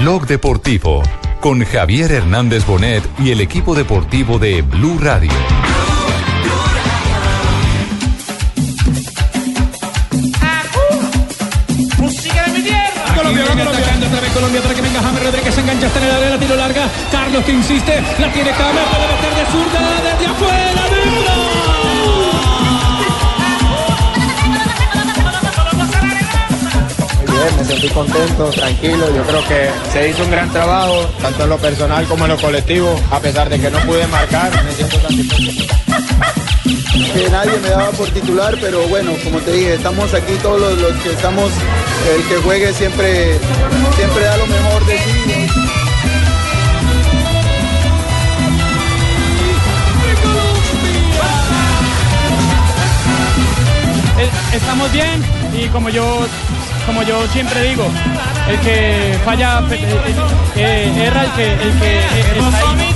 Blog Deportivo con Javier Hernández Bonet y el equipo deportivo de Blue Radio. Música de mi tierra. Colombia, otra vez Colombia para que venga James Rodríguez se engancha hasta en el área, la tiro larga. Carlos que insiste, la tiene James, puede meter de zurda desde afuera. Bien, me sentí contento, tranquilo. Yo creo que se hizo un gran trabajo, tanto en lo personal como en lo colectivo. A pesar de que no pude marcar, me siento satisfecho. que nadie me daba por titular, pero bueno, como te dije, estamos aquí todos los, los que estamos, el que juegue siempre, siempre da lo mejor de sí. Eh, Estamos bien y como yo, como yo siempre digo, el que falla eh, eh, erra el que, el que eh, está ahí.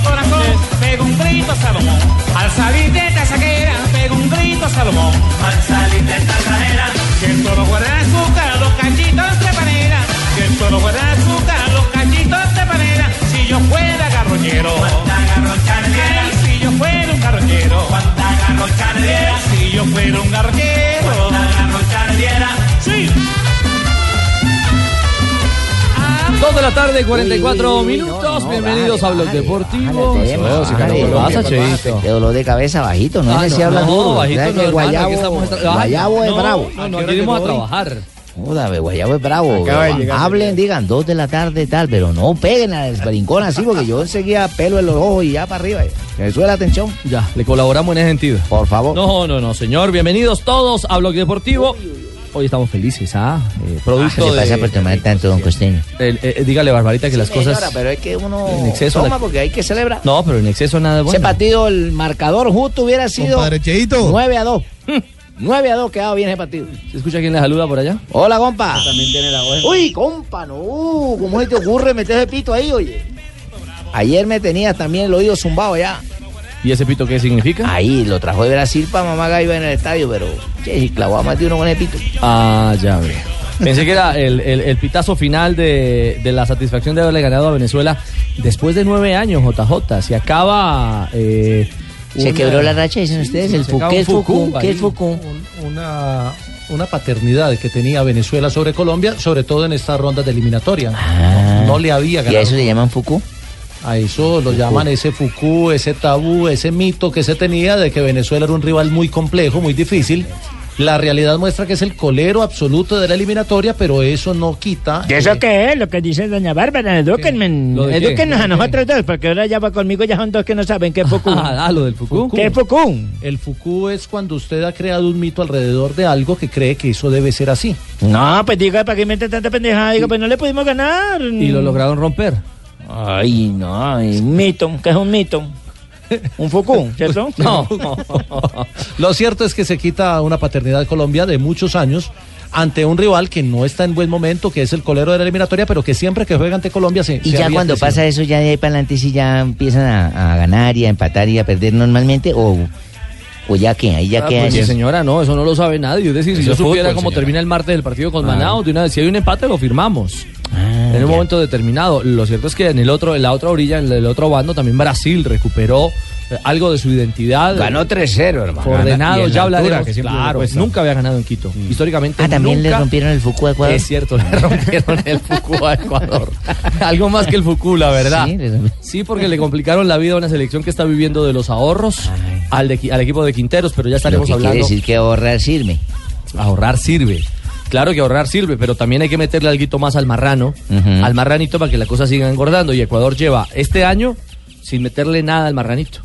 pego un grito Salomón. Al salir de esta saquera, pego un grito Salomón. Al salir de esta saquera, que el toro guarda azúcar, los cachitos de panera. Que el toro guarda azúcar, los cachitos de panera. Si yo fuera garroñero, Ay, si yo fuera un garroñero, si yo fuera un garroñero, sí. Dos de la tarde, 44 Uy, uy, uy, minutos. no, no, Bienvenidos a Blog bájale, Deportivo. bájale el tema, Eso, sí, bájale, ¿qué bájale, pasa? Qué dolor de cabeza bajito, no Ah, es que habla no, duro. bajito ¿sabes no, que hermano, guayabo, estamos guayabo es No, bravo. No, no, aquí venimos a trabajar. Joda, guayabo es bravo. Hablen, digan dos de la tarde tal, pero no peguen al brincón así, porque yo enseguida pelo en los ojos y ya para arriba. Que me sube la atención, Ya, le colaboramos en ese sentido. por favor. No, no, no, señor. Bienvenidos todos a Blog Deportivo. Hoy estamos felices, ¿ah? Eh, ¿Qué producto le pasa de... por tomar tanto, don Costeño? el- eh, dígale, Barbarita, que las Señora, cosas... pero es que uno en exceso toma la- porque hay que celebrar. No, pero en exceso nada es Ese bueno. partido, el marcador justo hubiera sido Compadre Cheito. 9 a 2. 9 a 2 quedado bien ese partido. ¿Se escucha quién le saluda por allá? Hola, compa. También tiene la voz. Uy, compa, no. ¿Cómo se te ocurre meter ese pito ahí, oye? Ayer me tenías también el oído zumbado ya. ¿Y ese pito qué significa? Ahí lo trajo de Brasil para mamá Gaiba en el estadio, pero che, si clavó a más de uno con el pito. Ah, ya ve. Pensé que era el, el- el pitazo final de, de la satisfacción de haberle ganado a Venezuela después de nueve años, JJ. Se acaba. eh, Se una- quebró la racha, dicen ustedes, el ¿qué es ahí. Fuku? Una, una paternidad que tenía Venezuela sobre Colombia, sobre todo en estas rondas de eliminatoria. Ah. No le había ¿Y a ganado. eso le llaman Fuku? A eso lo llaman ese Fuku, ese tabú, ese mito que se tenía de que Venezuela era un rival muy complejo, muy difícil. La realidad muestra que es el colero absoluto de la eliminatoria, pero eso no quita. ¿Y eso eh, qué es? Lo que dice doña Bárbara, edúquenme. Edúquenos ¿Lo a nosotros dos, porque ahora ya va conmigo, ya son dos que no saben qué es Fuku. Ah, ah, lo del Fuku. ¿Qué es Fuku? El Fuku es cuando usted ha creado un mito alrededor de algo que cree que eso debe ser así. No, pues diga, ¿para qué inventa tanta pendejada? Digo, pues no le pudimos ganar. Y lo lograron romper. Ay, no, ay, un mito, ¿qué es un mito? Un Fuku, ¿cierto? No. Lo cierto es que se quita una paternidad de Colombia de muchos años ante un rival que no está en buen momento, que es el colero de la eliminatoria, pero que siempre que juega ante Colombia se Y se ya cuando crecido. pasa eso, ya de ahí para adelante, si ya empiezan a, a ganar y a empatar y a perder normalmente, o, o ya que, ahí ya Ah, queda pues, eso. señora, no, eso no lo sabe nadie. Es decir, si yo es supiera fútbol, cómo señora. termina el martes el partido con Ah. Manao, de una vez, si hay un empate lo firmamos. Ah, en un ya. momento determinado. Lo cierto es que en el otro, en la otra orilla, en el otro bando, también Brasil recuperó eh, algo de su identidad. Ganó 3-0, hermano. Ordenado, ya altura, hablaremos. que Claro, nunca había ganado en Quito. Históricamente Ah, también le rompieron el Fuku a Ecuador. Es cierto, le rompieron el Fuku a Ecuador. Algo más que el Fuku, la verdad. Sí, porque le complicaron la vida a una selección que está viviendo de los ahorros Ay. al, de- al equipo de Quinteros, pero ya Lo estaremos que quiere hablando. decir que ahorrar sirve. Ahorrar sirve. Claro que ahorrar sirve, pero también hay que meterle algo más al marrano, al marranito para que la cosa siga engordando. Y Ecuador lleva este año sin meterle nada al marranito.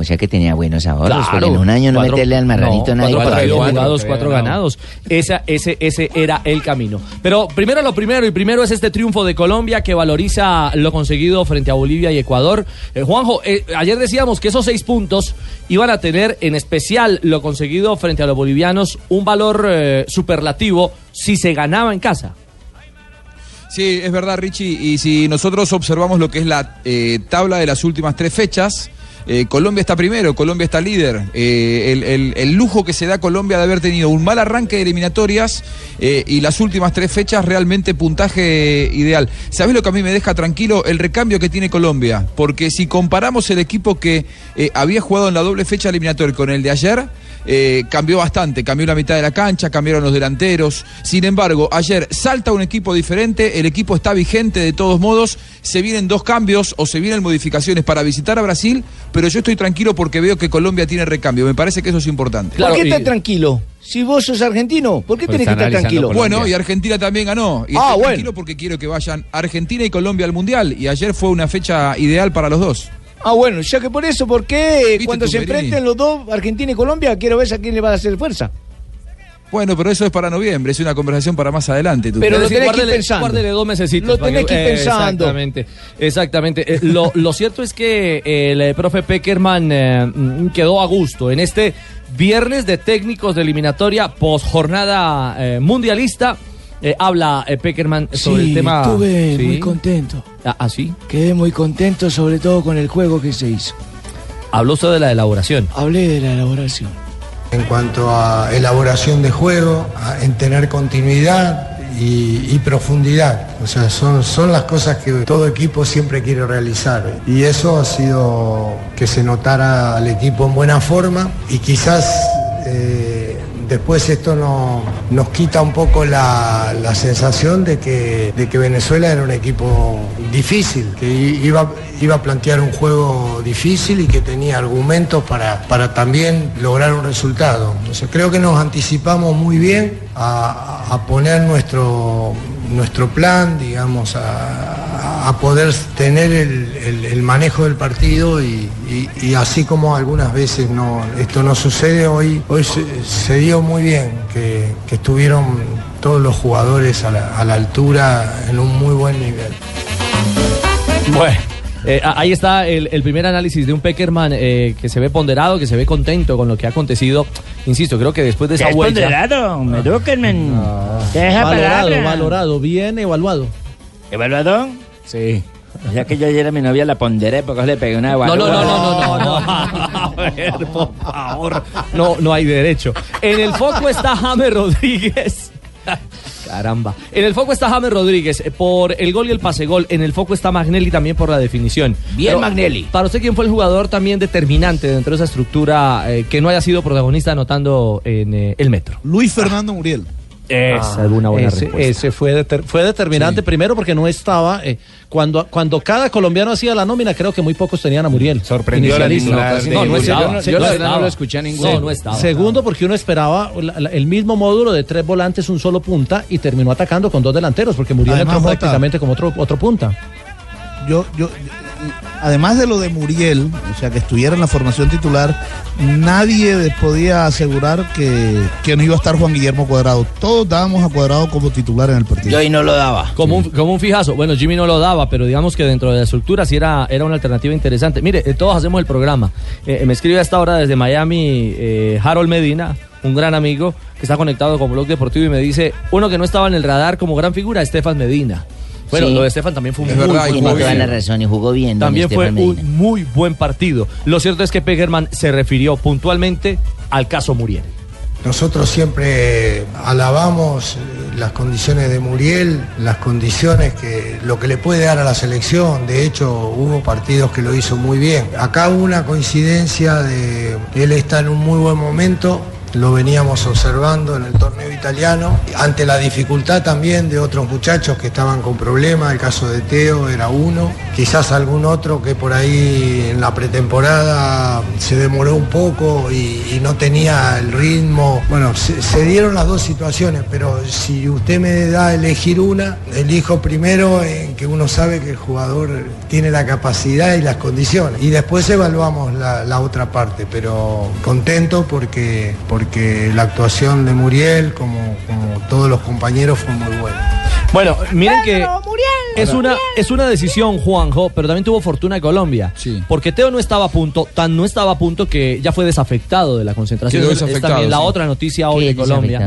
O sea que tenía buenos ahorros, Claro. en un año no Cuatro- meterle al marranito no, nadie. Cuatro para partidos ayudar. jugados, cuatro ganados. Esa, ese, ese era el camino. Pero primero lo primero, y primero es este triunfo de Colombia que valoriza lo conseguido frente a Bolivia y Ecuador. Eh, Juanjo, eh, ayer decíamos que esos seis puntos iban a tener, en especial lo conseguido frente a los bolivianos, un valor eh, superlativo si se ganaba en casa. Sí, es verdad, Richie. Y si nosotros observamos lo que es la eh, tabla de las últimas tres fechas, eh, Colombia está primero, Colombia está líder. Eh, el, lujo que se da Colombia de haber tenido un mal arranque de eliminatorias eh, y las últimas tres fechas realmente puntaje ideal. ¿Sabés lo que a mí me deja tranquilo? El recambio que tiene Colombia. Porque si comparamos el equipo que había jugado en la doble fecha eliminatoria con el de ayer, cambió bastante, cambió la mitad de la cancha, cambiaron los delanteros. Sin embargo, ayer salta un equipo diferente, el equipo está vigente de todos modos, se vienen dos cambios o se vienen modificaciones para visitar a Brasil, yo estoy tranquilo porque veo que Colombia tiene recambio, me parece que eso es importante. ¿Por qué estás tranquilo? Si vos sos argentino, ¿por qué Pues tenés que estar tranquilo? Bueno, y Argentina también ganó. Y Ah, estoy bueno. tranquilo porque quiero que vayan Argentina y Colombia al Mundial. Y ayer fue una fecha ideal para los dos. Ah, bueno, ya que por eso, ¿por qué cuando se enfrenten los dos, Argentina y Colombia, quiero ver a quién le va a hacer fuerza? Bueno, pero eso es para noviembre, es una conversación para más adelante. tú. Pero lo decir, tenés que ir pensando. guárdele dos mesecitos. Lo tenés que ir pensando. Exactamente, exactamente. Eh, lo, lo cierto es que el eh, profe Peckerman eh, mm, quedó a gusto en este viernes de técnicos de eliminatoria post jornada eh, mundialista. Eh, habla eh, Peckerman sobre el tema. estuve Sí. muy contento. Ah, ¿ah, sí? Quedé muy contento, sobre todo con el juego que se hizo. Habló usted de la elaboración. Hablé de la elaboración. En cuanto a elaboración de juego, en tener continuidad y, y profundidad. O sea, son, son las cosas que todo equipo siempre quiere realizar. Y eso ha sido que se notara al equipo en buena forma y quizás eh, después esto no- nos quita un poco la, la sensación de que, de que Venezuela era un equipo difícil, que iba, iba a plantear un juego difícil y que tenía argumentos para, para también lograr un resultado. Entonces creo que nos anticipamos muy bien a, a poner nuestro, nuestro plan, digamos, a, a poder tener el, el- el manejo del partido y, y- y así como algunas veces no, esto no sucede, hoy, hoy se, se dio muy bien que, que estuvieron todos los jugadores a la, a la altura en un muy buen nivel. Bueno. eh, ahí está el, el primer análisis de un Peckerman eh, que se ve ponderado, que se ve contento con lo que ha acontecido. Insisto, creo que después de esa ¿Qué es vuelta. ponderado? Medúquenme. ¿Qué es esa Valorado, palabra? valorado, bien evaluado. ¿Evaluado? Sí. O sea que yo ayer a mi novia la ponderé porque le pegué una No, no, no, no, no, no, no. A ver, por favor. No, no hay derecho. En el foco está James Rodríguez. Caramba. En el foco está James Rodríguez eh, por el gol y el pase gol. En el foco está Magnelli también por la definición. Bien, Magnelli. Para usted, ¿quién fue el jugador también determinante dentro de esa estructura eh, que no haya sido protagonista anotando en eh, el metro? Luis Fernando Muriel. Esa es una buena ese, respuesta. ese fue, deter- fue determinante primero porque no estaba. eh, cuando, cuando cada colombiano hacía la nómina, creo que muy pocos tenían a Muriel. Sorprendió la de No, no estaba. Yo no- yo no verdad no lo escuché a ninguno. No, no estaba. Segundo, porque uno esperaba la- la- el mismo módulo de tres volantes, un solo punta, y terminó atacando con dos delanteros, porque Muriel Además, entró Jota, prácticamente como otro, otro punta. Yo, yo, además de lo de Muriel, o sea, que estuviera en la formación titular, nadie podía asegurar que, que no iba a estar Juan Guillermo Cuadrado. Todos dábamos a Cuadrado como titular en el partido. Yo ahí no lo daba. Como, un, como un fijazo. Bueno, Jimmy no lo daba, pero digamos que dentro de la estructura sí era, era una alternativa interesante. Mire, eh, todos hacemos el programa. Eh, me escribe a esta hora desde Miami eh, Harold Medina, un gran amigo que está conectado con Blog Deportivo y me dice, uno que no estaba en el radar como gran figura, Estefan Medina. Bueno, Sí. lo de Estefan también fue un Es muy verdad, buen toda partido. la razón y jugó bien. También fue Medina. un muy buen partido. Lo cierto es que Pegerman se refirió puntualmente al caso Muriel. Nosotros siempre alabamos las condiciones de Muriel, las condiciones que lo que le puede dar a la selección. De hecho, hubo partidos que lo hizo muy bien. Acá hubo una coincidencia de que él está en un muy buen momento. Lo veníamos observando en el torneo italiano, ante la dificultad también de otros muchachos que estaban con problemas, el caso de Teo era uno, quizás algún otro que por ahí en la pretemporada se demoró un poco y, no tenía el ritmo. Bueno, se, dieron las dos situaciones, pero si usted me da a elegir una, elijo primero en que uno sabe que el jugador tiene la capacidad y las condiciones. Y después evaluamos la, otra parte, pero contento porque la actuación de Muriel, como, como todos los compañeros, fue muy buena. Bueno, miren que es una, es una decisión, Juanjo, pero también tuvo fortuna Colombia. Porque Teo no estaba a punto, tan no estaba a punto que ya fue desafectado de la concentración. Quedó Es- es desafectado, también la sí. otra noticia hoy ¿Qué de Colombia.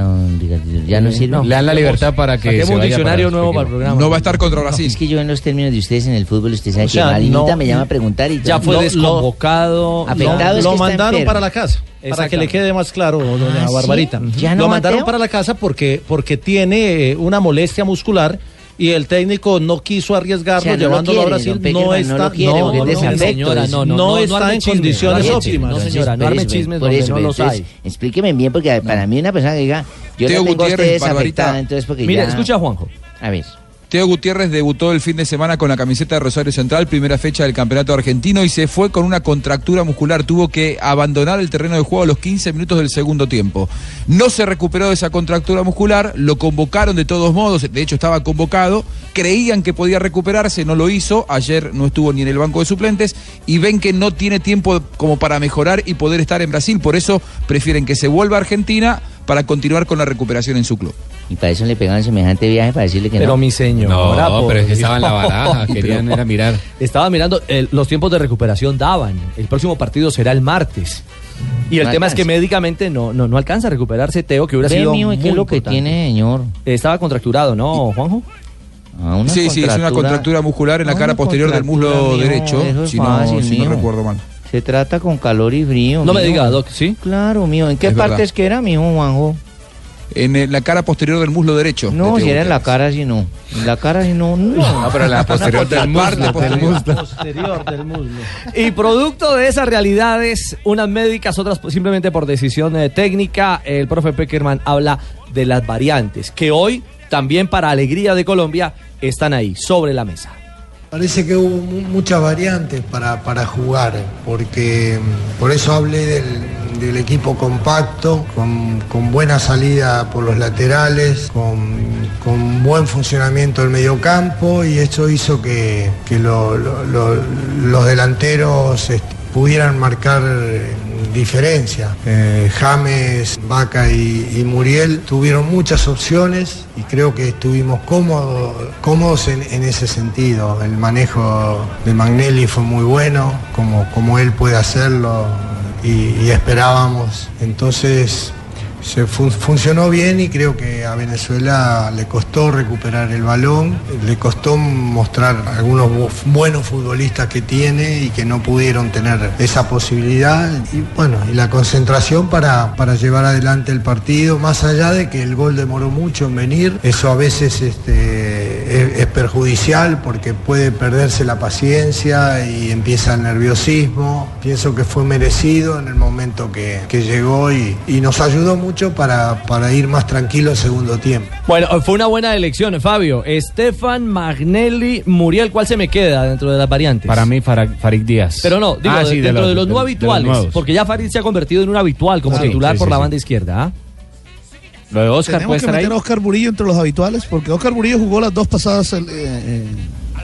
Ya no sirve. no. Le dan la libertad para que Saquemos se un vaya diccionario para los nuevo para el pequeños. programa. No va a estar contra Brasil. Es que yo en los términos de ustedes en el fútbol, usted sabe O sea, que Marinita no- me llama a preguntar y Ya fue desconvocado. Afectado lo, es lo que está mandaron enfermo. para la casa. Para que le quede más claro, doña Ah, ¿sí? Barbarita. ¿Ya no, lo mandaron Mateo? para la casa porque, porque tiene eh, una molestia muscular y el técnico no quiso arriesgarlo O sea, no lo llevándolo quiere, a Brasil. Peckerman, no no está, quiere, no, no, no no, no está arme en chismes, condiciones no óptimas. chismes, no, señora, no por arme eso, chismes por donde eso, no los entonces, hay. Explíqueme bien, porque para mí una persona que diga, yo Teo la tengo a usted desafectada, entonces porque Mire, ya... escucha a Juanjo. A ver. Teo Gutiérrez debutó el fin de semana con la camiseta de Rosario Central, primera fecha del campeonato argentino, y se fue con una contractura muscular. Tuvo que abandonar el terreno de juego a los 15 minutos del segundo tiempo. No se recuperó de esa contractura muscular, lo convocaron de todos modos, de hecho estaba convocado, creían que podía recuperarse, no lo hizo, ayer no estuvo ni en el banco de suplentes, y ven que no tiene tiempo como para mejorar y poder estar en Brasil, por eso prefieren que se vuelva a Argentina para continuar con la recuperación en su club. Y para eso le pegaron semejante viaje para decirle que Pero no. mi señor. No, pero es que estaba en la baraja, querían Pero- era mirar. Estaba mirando, eh, los tiempos de recuperación daban. El próximo partido será el martes. Y el No tema es que médicamente no, no, no alcanza a recuperarse Teo, que hubiera Ve, sido. mijo, ¿y qué muy es lo que tiene, señor? Estaba contracturado, ¿no, Juanjo? Ah, sí, sí, es una contractura muscular en la Ah, cara posterior del muslo derecho, es si no, si no recuerdo mal. Se trata con calor y frío. No me diga, Doc, ¿sí? Claro, mío. ¿En qué Es parte verdad. es que era, mijo, Juanjo? En eh, la cara posterior del muslo derecho. No, de si era en la cara, si no. En la cara, si no. No, No, pero la posterior del La parte muslo. posterior. Posterior del muslo. Y producto de esas realidades, unas médicas, otras simplemente por decisión eh, técnica, el profe Peckerman habla de las variantes, que hoy, también para alegría de Colombia, están ahí, sobre la mesa. Parece que hubo mu- muchas variantes para, para jugar, porque mm, por eso hablé del, del equipo compacto, con, con buena salida por los laterales, con, con buen funcionamiento del mediocampo y eso hizo que, que lo- lo- lo- los delanteros pudieran marcar eh, diferencia. Eh, James, Vaca y, y Muriel tuvieron muchas opciones y creo que estuvimos cómodos, cómodos en, en ese sentido. El manejo de Magnelli fue muy bueno, como, como él puede hacerlo y, esperábamos. Entonces se fun- funcionó bien y creo que a Venezuela le costó recuperar el balón, le costó mostrar algunos bu- buenos futbolistas que tiene y que no pudieron tener esa posibilidad. Y bueno, y la concentración para, para llevar adelante el partido, más allá de que el gol demoró mucho en venir, eso a veces este, es, es perjudicial porque puede perderse la paciencia y empieza el nerviosismo. Pienso que fue merecido en el momento que, que llegó y, y nos ayudó mucho para, para ir más tranquilo el segundo tiempo. Bueno, fue una buena elección, Fabio. Estefan, Magnelli, Muriel, ¿cuál se me queda dentro de las variantes? Para mí, Fara- Farid Díaz. Pero no, digo, Ah, de- sí, dentro de los, no de- de habituales, nuevos. porque ya Farid se ha convertido en un habitual como Claro, titular sí, por sí, la sí. banda izquierda. ¿ah? Lo de Oscar Tenemos puede que estar ahí. meter a Oscar Murillo entre los habituales, porque Oscar Murillo jugó las dos pasadas eh, eh,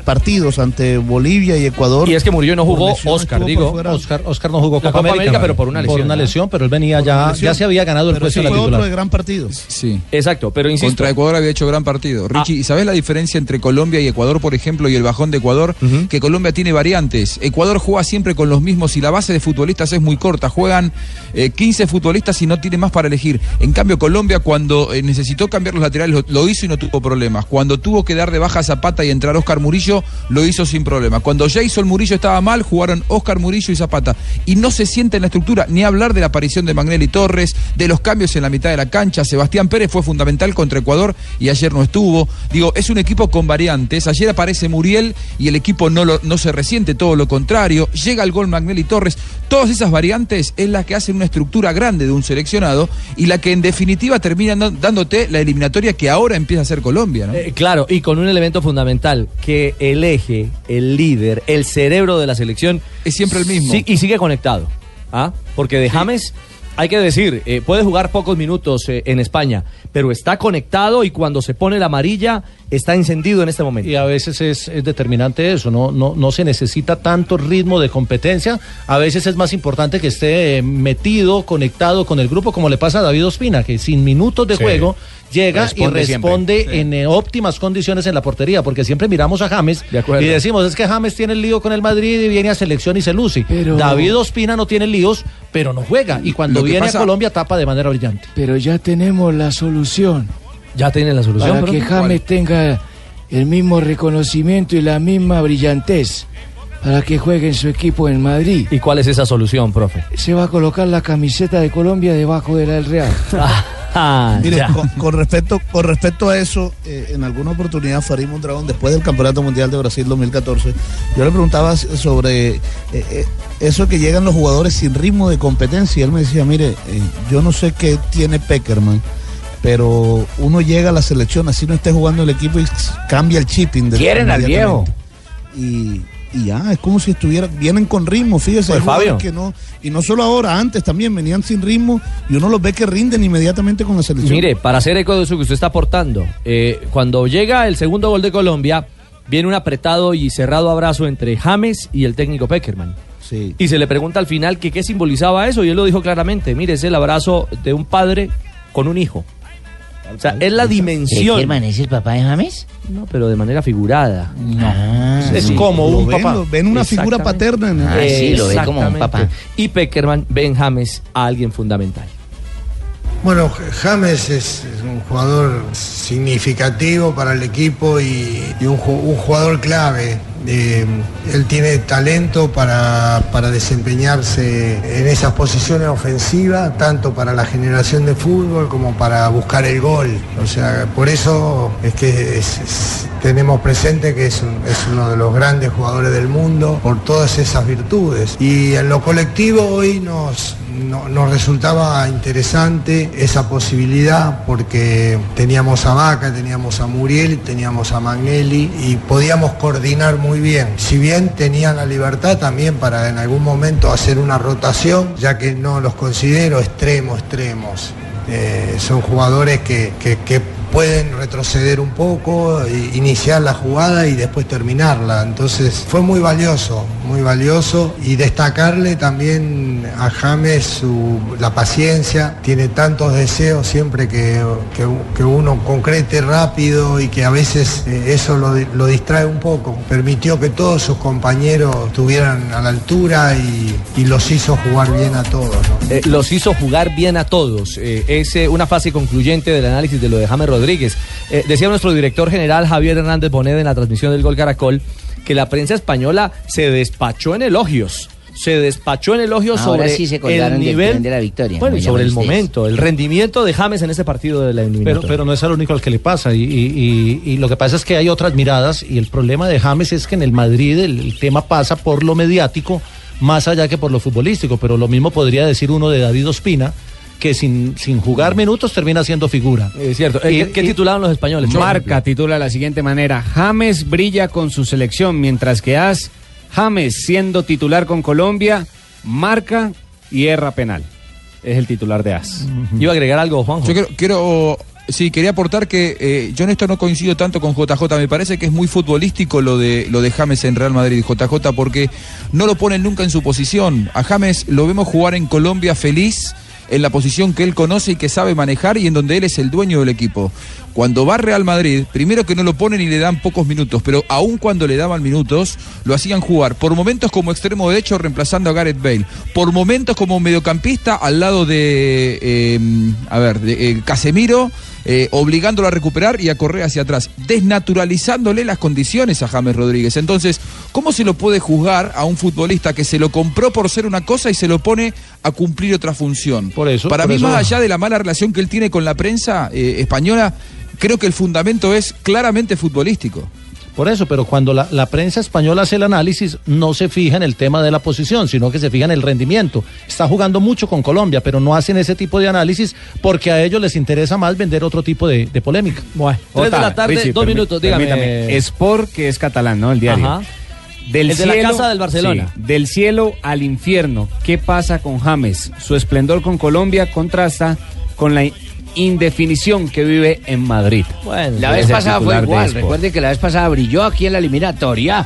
partidos ante Bolivia y Ecuador. Y es que Murillo no jugó, lesión, Oscar, digo. Oscar, Oscar no jugó La Copa, Copa América, pero por una lesión, Por una ¿no? lesión, pero él venía ya, ya se había ganado el Pero puesto sí de la fue otro de gran partido. Sí. Exacto, pero insisto. Contra Ecuador había hecho gran partido. Richie, ¿y sabes la diferencia entre Colombia y Ecuador, por ejemplo, y el bajón de Ecuador? Que Colombia tiene variantes. Ecuador juega siempre con los mismos y la base de futbolistas es muy corta. Juegan eh, 15 futbolistas y no tiene más para elegir. En cambio, Colombia, cuando eh, necesitó cambiar los laterales, lo, lo hizo y no tuvo problemas. Cuando tuvo que dar de baja a Zapata y entrar Oscar Murillo, Lo hizo sin problema. Cuando Jason Murillo estaba mal, jugaron Oscar Murillo y Zapata. Y no se siente en la estructura ni hablar de la aparición de Magnelli Torres, de los cambios en la mitad de la cancha. Sebastián Pérez fue fundamental contra Ecuador y ayer no estuvo. Digo, es un equipo con variantes. Ayer aparece Muriel y el equipo no, no se resiente, todo lo contrario. Llega el gol Magnelli Torres. Todas esas variantes es la que hacen una estructura grande de un seleccionado y la que en definitiva termina dándote la eliminatoria que ahora empieza a ser Colombia. Eh, claro, y con un elemento fundamental, que el eje, el líder, el cerebro de la selección... Es siempre el mismo. Sí, y sigue conectado. ¿ah? Porque de James, hay que decir, eh, puede jugar pocos minutos eh, en España, pero está conectado y cuando se pone la amarilla, está encendido en este momento. Y a veces es, es determinante eso, ¿no? No, no se necesita tanto ritmo de competencia, a veces es más importante que esté eh, metido, conectado con el grupo, como le pasa a David Ospina, que sin minutos de Sí. juego llega Responde y responde Sí. en eh, óptimas condiciones en la portería, porque siempre miramos a James y decimos, es que James tiene el lío con el Madrid y viene a selección y se luce. Pero- David Ospina no tiene líos, pero no juega, y cuando viene pasa- a Colombia tapa de manera brillante. Pero ya tenemos la solución. Ya tiene la solución. Para que James tenga el mismo reconocimiento y la misma brillantez. Para que juegue en su equipo en Madrid. ¿Y cuál es esa solución, profe? Se va a colocar la camiseta de Colombia debajo de la del Real. Ah, Mire, con, con respecto, con respecto a eso, eh, en alguna oportunidad Farid Mondragón, después del Campeonato Mundial de Brasil 2014, yo le preguntaba sobre eh, eh, eso que llegan los jugadores sin ritmo de competencia. Y él me decía, mire, yo no sé qué tiene Peckerman, pero uno llega a la selección, así no esté jugando el equipo y cambia el chip inde- Quieren al viejo. Y, y ya, es como si estuvieran, vienen con ritmo, fíjese. Pues, Fabio. que no, y no solo ahora, antes también venían sin ritmo y uno los ve que rinden inmediatamente con la selección. Mire, para hacer eco de eso que usted está aportando, eh, cuando llega el segundo gol de Colombia, viene un apretado y cerrado abrazo entre James y el técnico Peckerman. Sí. Y se le pregunta al final que qué simbolizaba eso y él lo dijo claramente, mire, es el abrazo de un padre con un hijo. O sea, es la dimensión. ¿Peckerman es el papá de James? No, pero de manera figurada. Ah, es sí. como un ven, papá. ven una figura paterna. ¿no? Ah, sí, lo ve como un papá. Y Peckerman ve en James a alguien fundamental. Bueno, James es, un jugador significativo para el equipo y, y un, ju- un jugador clave. Eh, él tiene talento para, para desempeñarse en esas posiciones ofensivas, tanto para la generación de fútbol como para buscar el gol. O sea, por eso es que tenemos presente que es, es uno de los grandes jugadores del mundo por todas esas virtudes. Y en lo colectivo hoy nos, no- nos resultaba interesante esa posibilidad porque teníamos a Vaca, teníamos a Muriel, teníamos a Magnelli y podíamos coordinar muy bien. Si bien tenían la libertad también para en algún momento hacer una rotación, ya que no los considero extremos, extremos. Eh, son jugadores que, pueden retroceder un poco, iniciar la jugada y después terminarla. Entonces fue muy valioso, muy valioso y destacarle también a James su- la paciencia, tiene tantos deseos siempre que, que- uno concrete rápido y que a veces eh, eso lo, lo distrae un poco. Permitió que todos sus compañeros estuvieran a la altura y, y los hizo jugar bien a todos. Eh, los hizo jugar bien a todos. Eh, es una fase concluyente del análisis de lo de James Rodríguez. Eh, decía nuestro director general Javier Hernández Bonet en la transmisión del Gol Caracol que la prensa española se despachó en elogios. Se despachó en elogios Ahora sobre sí se el nivel de la victoria, Bueno, sobre el ustedes. momento, el rendimiento de James en este partido de la Pero, eliminatoria. pero no es al único al que le pasa. Y, y- y- y lo que pasa es que hay otras miradas. Y el problema de James es que en el Madrid el, el tema pasa por lo mediático más allá que por lo futbolístico. Pero lo mismo podría decir uno de David Ospina, que sin, sin jugar minutos termina siendo figura. Es cierto. Eh, ¿Qué, qué titularon los españoles? Marca titula de la siguiente manera: James brilla con su selección, mientras que As, James siendo titular con Colombia, marca y erra penal. Es el titular de As. Iba a agregar algo, Juanjo. Yo quiero, quiero- sí, quería aportar que eh, yo en esto no coincido tanto con JJ. Me parece que es muy futbolístico lo de, lo de James en Real Madrid, JJ, porque no lo ponen nunca en su posición. A James lo vemos jugar en Colombia feliz en la posición que él conoce y que sabe manejar y en donde él es el dueño del equipo. Cuando va Real Madrid, primero que no lo ponen y le dan pocos minutos, pero aun cuando le daban minutos, lo hacían jugar por momentos como extremo derecho reemplazando a Gareth Bale, por momentos como mediocampista al lado de, eh, a ver, de eh, Casemiro eh, obligándolo a recuperar y a correr hacia atrás, desnaturalizándole las condiciones a James Rodríguez. Entonces, ¿cómo se lo puede juzgar a un futbolista que se lo compró por ser una cosa y se lo pone a cumplir otra función? Por eso, Para por mí, eso- más allá de la mala relación que él tiene con la prensa eh, española, creo que el fundamento es claramente futbolístico. Por eso, pero cuando la, la prensa española hace el análisis, no se fija en el tema de la posición, sino que se fija en el rendimiento. Está jugando mucho con Colombia, pero no hacen ese tipo de análisis porque a ellos les interesa más vender otro tipo de, de polémica. Bueno, tres de la tarde, Richie, dos minutos, dígame. permítame. Sport, que es catalán, ¿no? El diario. Ajá. Del El de la casa del Barcelona. sí, del cielo al infierno. ¿Qué pasa con James? Su esplendor con Colombia contrasta con la indefinición que vive en Madrid. Bueno, La vez pasada fue igual. Sport. Recuerden que la vez pasada brilló aquí en la eliminatoria.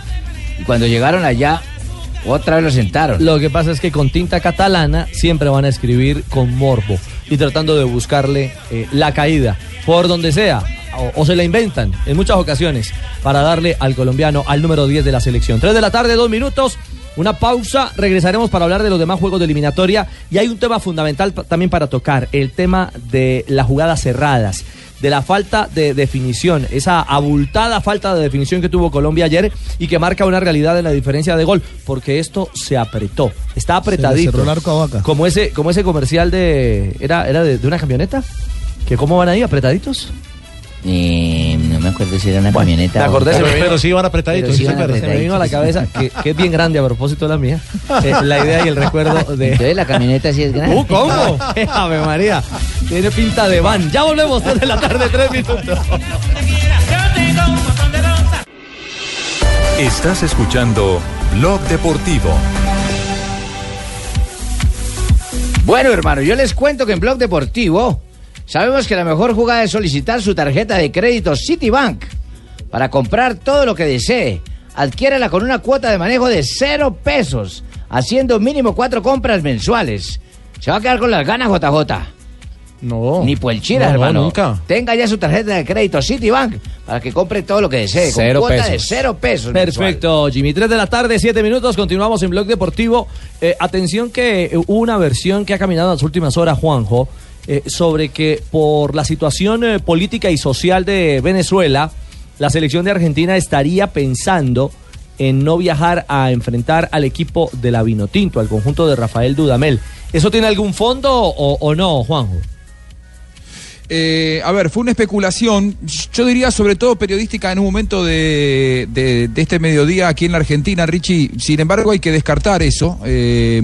Y cuando llegaron allá, otra vez lo sentaron. Lo que pasa es que con tinta catalana siempre van a escribir con morbo y tratando de buscarle eh, la caída por donde sea. O, o se la inventan en muchas ocasiones para darle al colombiano al número 10 de la selección. 3 de la tarde, dos minutos. Una pausa, regresaremos para hablar de los demás juegos de eliminatoria y hay un tema fundamental también para tocar, el tema de las jugadas cerradas, de la falta de definición, esa abultada falta de definición que tuvo Colombia ayer y que marca una realidad en la diferencia de gol, porque esto se apretó, está apretadito. cerró el arco a Vaca. Como ese, como ese comercial de. ¿Era, era de, de una camioneta? ¿Que cómo van ahí, apretaditos? Eh, acuerdo si era una camioneta. Pero sí iban apretaditos. Sí ¿sí se me vino a la cabeza, que, que es bien grande a propósito de la mía, eh, la idea y el recuerdo de. Entonces la camioneta sí es grande. ¡Uh, cómo! ¡Ave María! Tiene pinta de van. Ya volvemos, 3 de la tarde, 3 minutos. Estás escuchando Blog Deportivo. Bueno, hermano, yo les cuento que en Blog Deportivo sabemos que la mejor jugada es solicitar su tarjeta de crédito Citibank para comprar todo lo que desee. Adquiérala con una cuota de manejo de cero pesos, haciendo mínimo cuatro compras mensuales. Se va a quedar con las ganas, JJ. No. Ni por el chira, No, no, hermano. nunca. Tenga ya su tarjeta de crédito Citibank para que compre todo lo que desee. Cero con cuota de pesos. cero pesos. mensual. Perfecto, Jimmy. 3 de la tarde, 7 minutos. Continuamos en Blog Deportivo. Eh, atención que eh, hubo una versión que ha caminado en las últimas horas, Juanjo, eh, sobre que por la situación eh, política y social de Venezuela, la selección de Argentina estaría pensando en no viajar a enfrentar al equipo de la Vinotinto, al conjunto de Rafael Dudamel. ¿Eso tiene algún fondo o, o no, Juanjo? Eh, a ver, fue una especulación, yo diría sobre todo periodística en un momento de, de- este mediodía aquí en la Argentina, Richie. Sin embargo, hay que descartar eso. Eh,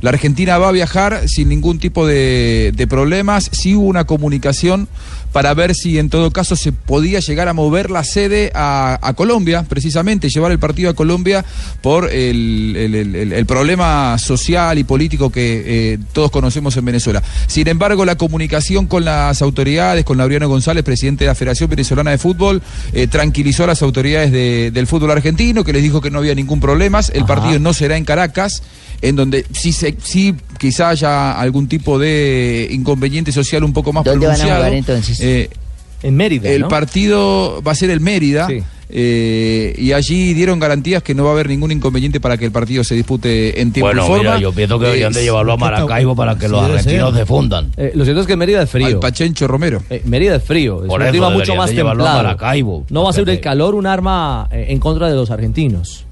la Argentina va a viajar sin ningún tipo de, de problemas. Sí hubo una comunicación para ver si en todo caso se podía llegar a mover la sede a, a Colombia, precisamente, llevar el partido a Colombia por el, el- el- el- el problema social y político que eh, todos conocemos en Venezuela. Sin embargo, la comunicación con las autoridades, con Laureano González, presidente de la Federación Venezolana de Fútbol, eh, tranquilizó a las autoridades de- del fútbol argentino, que les dijo que no había ningún problema. El partido no será en Caracas, en donde sí, se, sí quizá haya algún tipo de inconveniente social un poco más ¿Dónde van a pronunciado. jugar entonces? Eh, en Mérida. el ¿no? partido va a ser el Mérida. eh, y allí dieron garantías que no va a haber ningún inconveniente para que el partido se dispute en tiempo Bueno, y forma. mira, yo pienso que deberían de llevarlo a Maracaibo para que los argentinos se fundan. Eh, lo cierto es que Mérida es frío. Al Pachencho Romero. Eh, Mérida es frío, es Por un eso clima mucho más de llevarlo a templado. Maracaibo, no va a ser el calor un arma eh, en contra de los argentinos.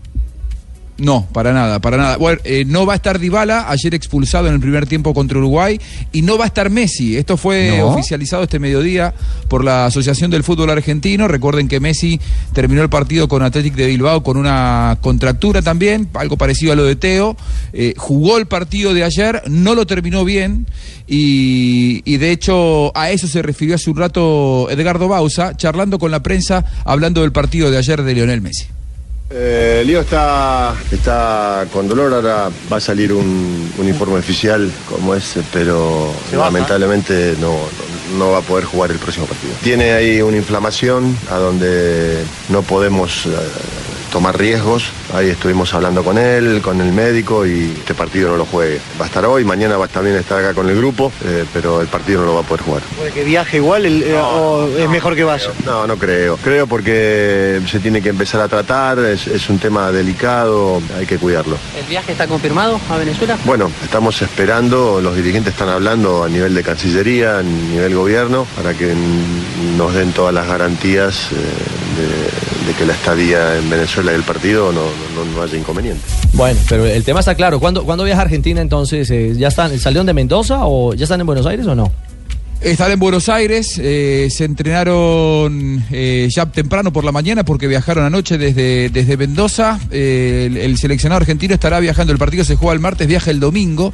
No, para nada, para nada. Bueno, eh, no va a estar Dybala, ayer expulsado en el primer tiempo contra Uruguay, y no va a estar Messi. Esto fue ¿No? oficializado este mediodía por la Asociación del Fútbol Argentino. Recuerden que Messi terminó el partido con Athletic de Bilbao con una contractura también, algo parecido a lo de Teo. Eh, jugó el partido de ayer, no lo terminó bien, y, y de hecho a eso se refirió hace un rato Edgardo Bausa, charlando con la prensa, hablando del partido de ayer de Lionel Messi. Eh, Lío está, está con dolor, ahora va a salir un, un informe oficial como ese, pero lamentablemente no, no, no va a poder jugar el próximo partido. Tiene ahí una inflamación a donde no podemos eh, tomar riesgos. Ahí estuvimos hablando con él, con el médico y este partido no lo juegue. Va a estar hoy, mañana va a también estar acá con el grupo, eh, pero el partido no lo va a poder jugar. ¿Puede que viaje igual el- eh, o es mejor que vaya? No, no creo. Creo porque se tiene que empezar a tratar, es, es un tema delicado, hay que cuidarlo. ¿El viaje está confirmado a Venezuela? Bueno, estamos esperando, los dirigentes están hablando a nivel de Cancillería, a nivel gobierno, para que nos den todas las garantías eh, de, de que la estadía en Venezuela del partido no, no, no haya inconveniente. Bueno, pero el tema está claro. ¿Cuándo, ¿cuándo viaja a Argentina entonces? Eh, ¿Ya están, salieron de Mendoza o ya están en Buenos Aires o no? Están en Buenos Aires, eh, se entrenaron eh, ya temprano por la mañana porque viajaron anoche desde, desde Mendoza. Eh, el, el seleccionado argentino estará viajando, el partido se juega el martes, viaja el domingo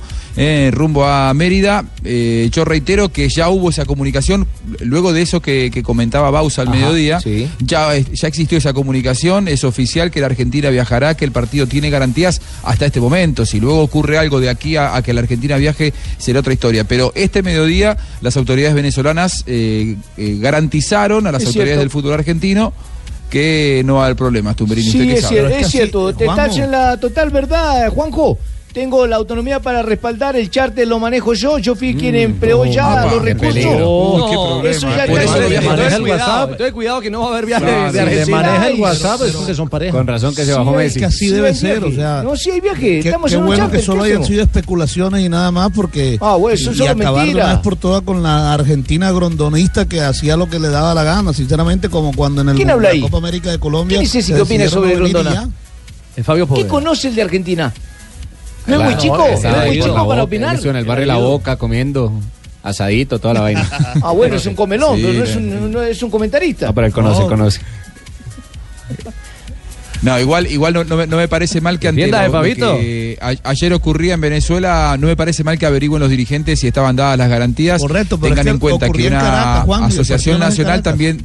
rumbo a Mérida. Yo reitero que ya hubo esa comunicación, luego de eso que, que comentaba Bausa al Ajá, mediodía, ya, ya existió esa comunicación, es oficial que la Argentina viajará, que el partido tiene garantías hasta este momento. Si luego ocurre algo de aquí a, a que la Argentina viaje, será otra historia. Pero este mediodía las autoridades venezolanas eh, eh, garantizaron a las Es autoridades cierto. del fútbol argentino que no va a haber problemas, Tumberini. Sí, ¿usted es, sabe? cier- es cierto. Te estás en la total verdad, Juanjo. Tengo la autonomía para respaldar el charter, lo manejo yo. Yo fui quien empleó ya los qué recursos. peligro. Uy, qué No, problema. Eso ya Por eso le maneja Entonces, el WhatsApp. Entonces cuidado que no va a haber viaje Claro, de si le Argentina. maneja el WhatsApp es porque son pareja. Con razón que se Sí, bajó es Messi. que así Sí debe ser, viaje. o sea. No, sí hay viaje. Qué, Estamos qué en un bueno charter, que solo ¿qué hayan sido especulaciones y nada más porque Ah, bueno, eso y acabar de mentiras. una vez por todas con la Argentina grondonista que hacía lo que le daba la gana, sinceramente como cuando en el ¿Quién habla la ahí? Copa América de Colombia ¿Quién es ese se que opina sobre no y Grondona? Fabio ¿Qué conoce el de Argentina? ¿No es muy chico? ¿No es muy chico para opinar? en el barrio La Boca comiendo asadito, toda la vaina. Ah, bueno, es un comelón, Sí, pero no es no. un, no es un comentarista. No, pero él conoce, No. conoce. No, igual, igual no, no me, no me parece mal que ante lo- de lo que a- ayer ocurría en Venezuela, no me parece mal que averigüen los dirigentes si estaban dadas las garantías. Correcto, pero Tengan en cuenta que una Caracas, Juan, asociación nacional Caracas. también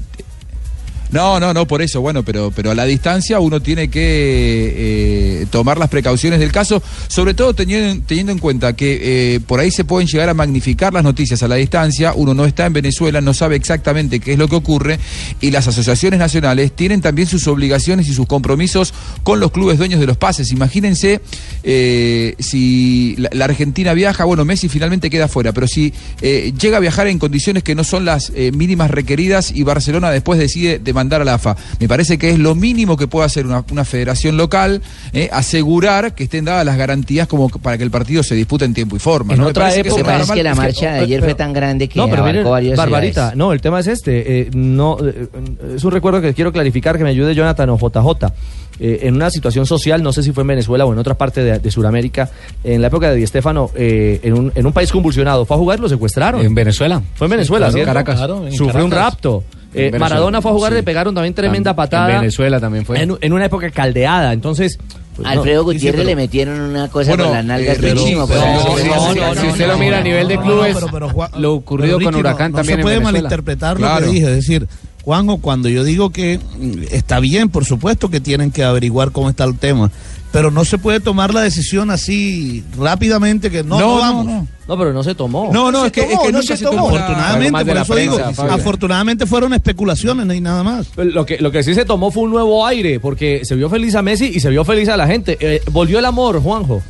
no, no, no, por eso, bueno, pero, pero a la distancia uno tiene que eh, tomar las precauciones del caso, sobre todo teniendo, en cuenta que eh, por ahí se pueden llegar a magnificar las noticias a la distancia, uno no está en Venezuela, no sabe exactamente qué es lo que ocurre y las asociaciones nacionales tienen también sus obligaciones y sus compromisos con los clubes dueños de los pases. Imagínense eh, si la, Argentina viaja, bueno, Messi finalmente queda fuera, pero si llega a viajar en condiciones que no son las mínimas requeridas y Barcelona después decide demandar a la AFA, me parece que es lo mínimo que puede hacer una, una federación local, eh, asegurar que estén dadas las garantías como para que el partido se dispute en tiempo y forma. En ¿no? Me otra parece que época- normal. que la Es que- marcha de ayer fue tan grande que No, pero miren, Barbarita, ciudades. no, el tema es este. eh, no, eh, es un recuerdo que quiero clarificar que me ayude Jonathan o JJ. Eh, en una situación social, no sé si fue en Venezuela o en otra parte de, de Sudamérica, en la época de Di Stéfano, eh, en, un, en un país convulsionado, fue a jugar y lo secuestraron. En Venezuela. Fue en Venezuela, Sí, claro, ¿cierto? Caracas. Claro, en Sufrió un rapto. En Eh. Maradona fue a jugar, Sí. le pegaron también tremenda En patada. Venezuela también fue. En, en una época caldeada, entonces... pues, no. Alfredo Sí, sí, Gutiérrez pero- le metieron una cosa Bueno, con las nalgas eh, durísimo, pero- no, no, no, si usted lo mira a nivel de clubes, pero- pero, Juan- lo ocurrido pero, con no- Huracán no, también se en puede malinterpretar Claro. lo que dije, es decir, Juanjo, cuando yo digo que mm, está bien, por supuesto que tienen que averiguar cómo está el tema, pero no se puede tomar la decisión así rápidamente que no, No, no, no, vamos. no. No, pero no se tomó. No, no, se es que, es tomó, que no se se tomó. Afortunadamente, por eso prensa, digo, Fabio. afortunadamente fueron especulaciones y nada más. Lo que, lo que sí se tomó fue un nuevo aire, porque se vio feliz a Messi y se vio feliz a la gente. Eh, volvió el amor, Juanjo.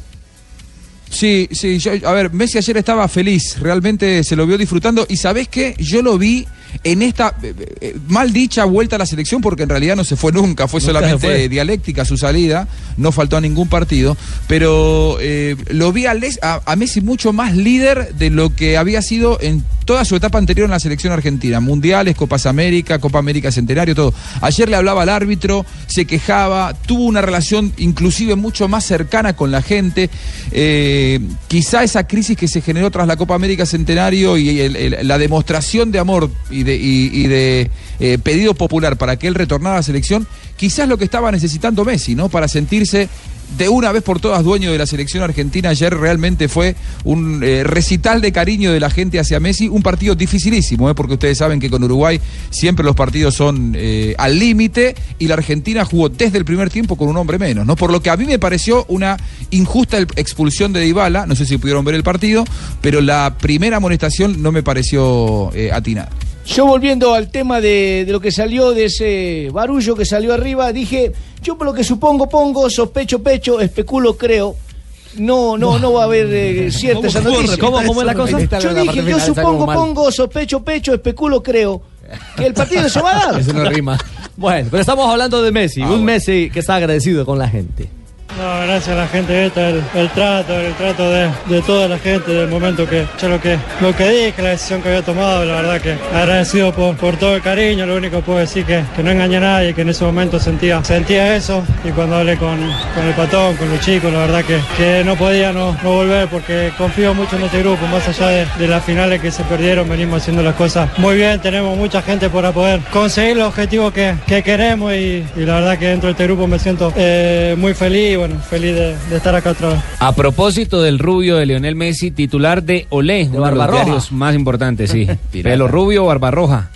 Sí, sí, yo- a ver, Messi ayer estaba feliz, realmente se lo vio disfrutando y ¿sabés qué? Yo lo vi en esta eh, eh, mal dicha vuelta a la selección porque en realidad no se fue nunca, fue Nunca solamente fue. dialéctica su salida, no faltó a ningún partido, pero eh, lo vi a, Les- a- a Messi mucho más líder de lo que había sido en toda su etapa anterior en la selección argentina, mundiales, Copas América, Copa América Centenario, todo. Ayer le hablaba al árbitro, se quejaba, tuvo una relación inclusive mucho más cercana con la gente. Eh, quizá esa crisis que se generó tras la Copa América Centenario y la demostración de amor y de, y- y de, eh, pedido popular para que él retornara a la selección, quizás lo que estaba necesitando Messi, ¿no? Para sentirse de una vez por todas dueño de la selección argentina. Ayer realmente fue un eh, recital de cariño de la gente hacia Messi, un partido dificilísimo, ¿eh? porque ustedes saben que con Uruguay siempre los partidos son eh, al límite y la Argentina jugó desde el primer tiempo con un hombre menos, ¿no? Por lo que a mí me pareció una injusta expulsión de Dybala, no sé si pudieron ver el partido, pero la primera amonestación no me pareció eh, atinada. Yo volviendo al tema de, de lo que salió de ese barullo que salió arriba, dije, yo por lo que supongo pongo, sospecho pecho, especulo creo. No, no, no va a haber eh, cierta esa noticia. ¿Cómo- cómo es la cosa? Yo dije, yo supongo pongo, sospecho pecho, especulo creo. Que el partido se va a dar. Eso no rima. Bueno, pero estamos hablando de Messi, un Messi que está agradecido con la gente. No, gracias a la gente esta, el, el trato, el trato de, de toda la gente, del momento que yo lo que lo que dije, la decisión que había tomado, la verdad que agradecido por, por todo el cariño, lo único que puedo decir que, que no engañé a nadie, que en ese momento sentía, sentía eso y cuando hablé con, con el patón, con los chicos, la verdad que, que no podía no, no volver porque confío mucho en este grupo, más allá de, de las finales que se perdieron, venimos haciendo las cosas muy bien, tenemos mucha gente para poder conseguir los objetivos que, que queremos y, y la verdad que dentro de este grupo me siento eh, muy feliz bueno, feliz de, de estar acá otra vez. A propósito del rubio de Lionel Messi, titular de Olé, uno de los diarios más importantes, sí. pelo rubio, barbarroja.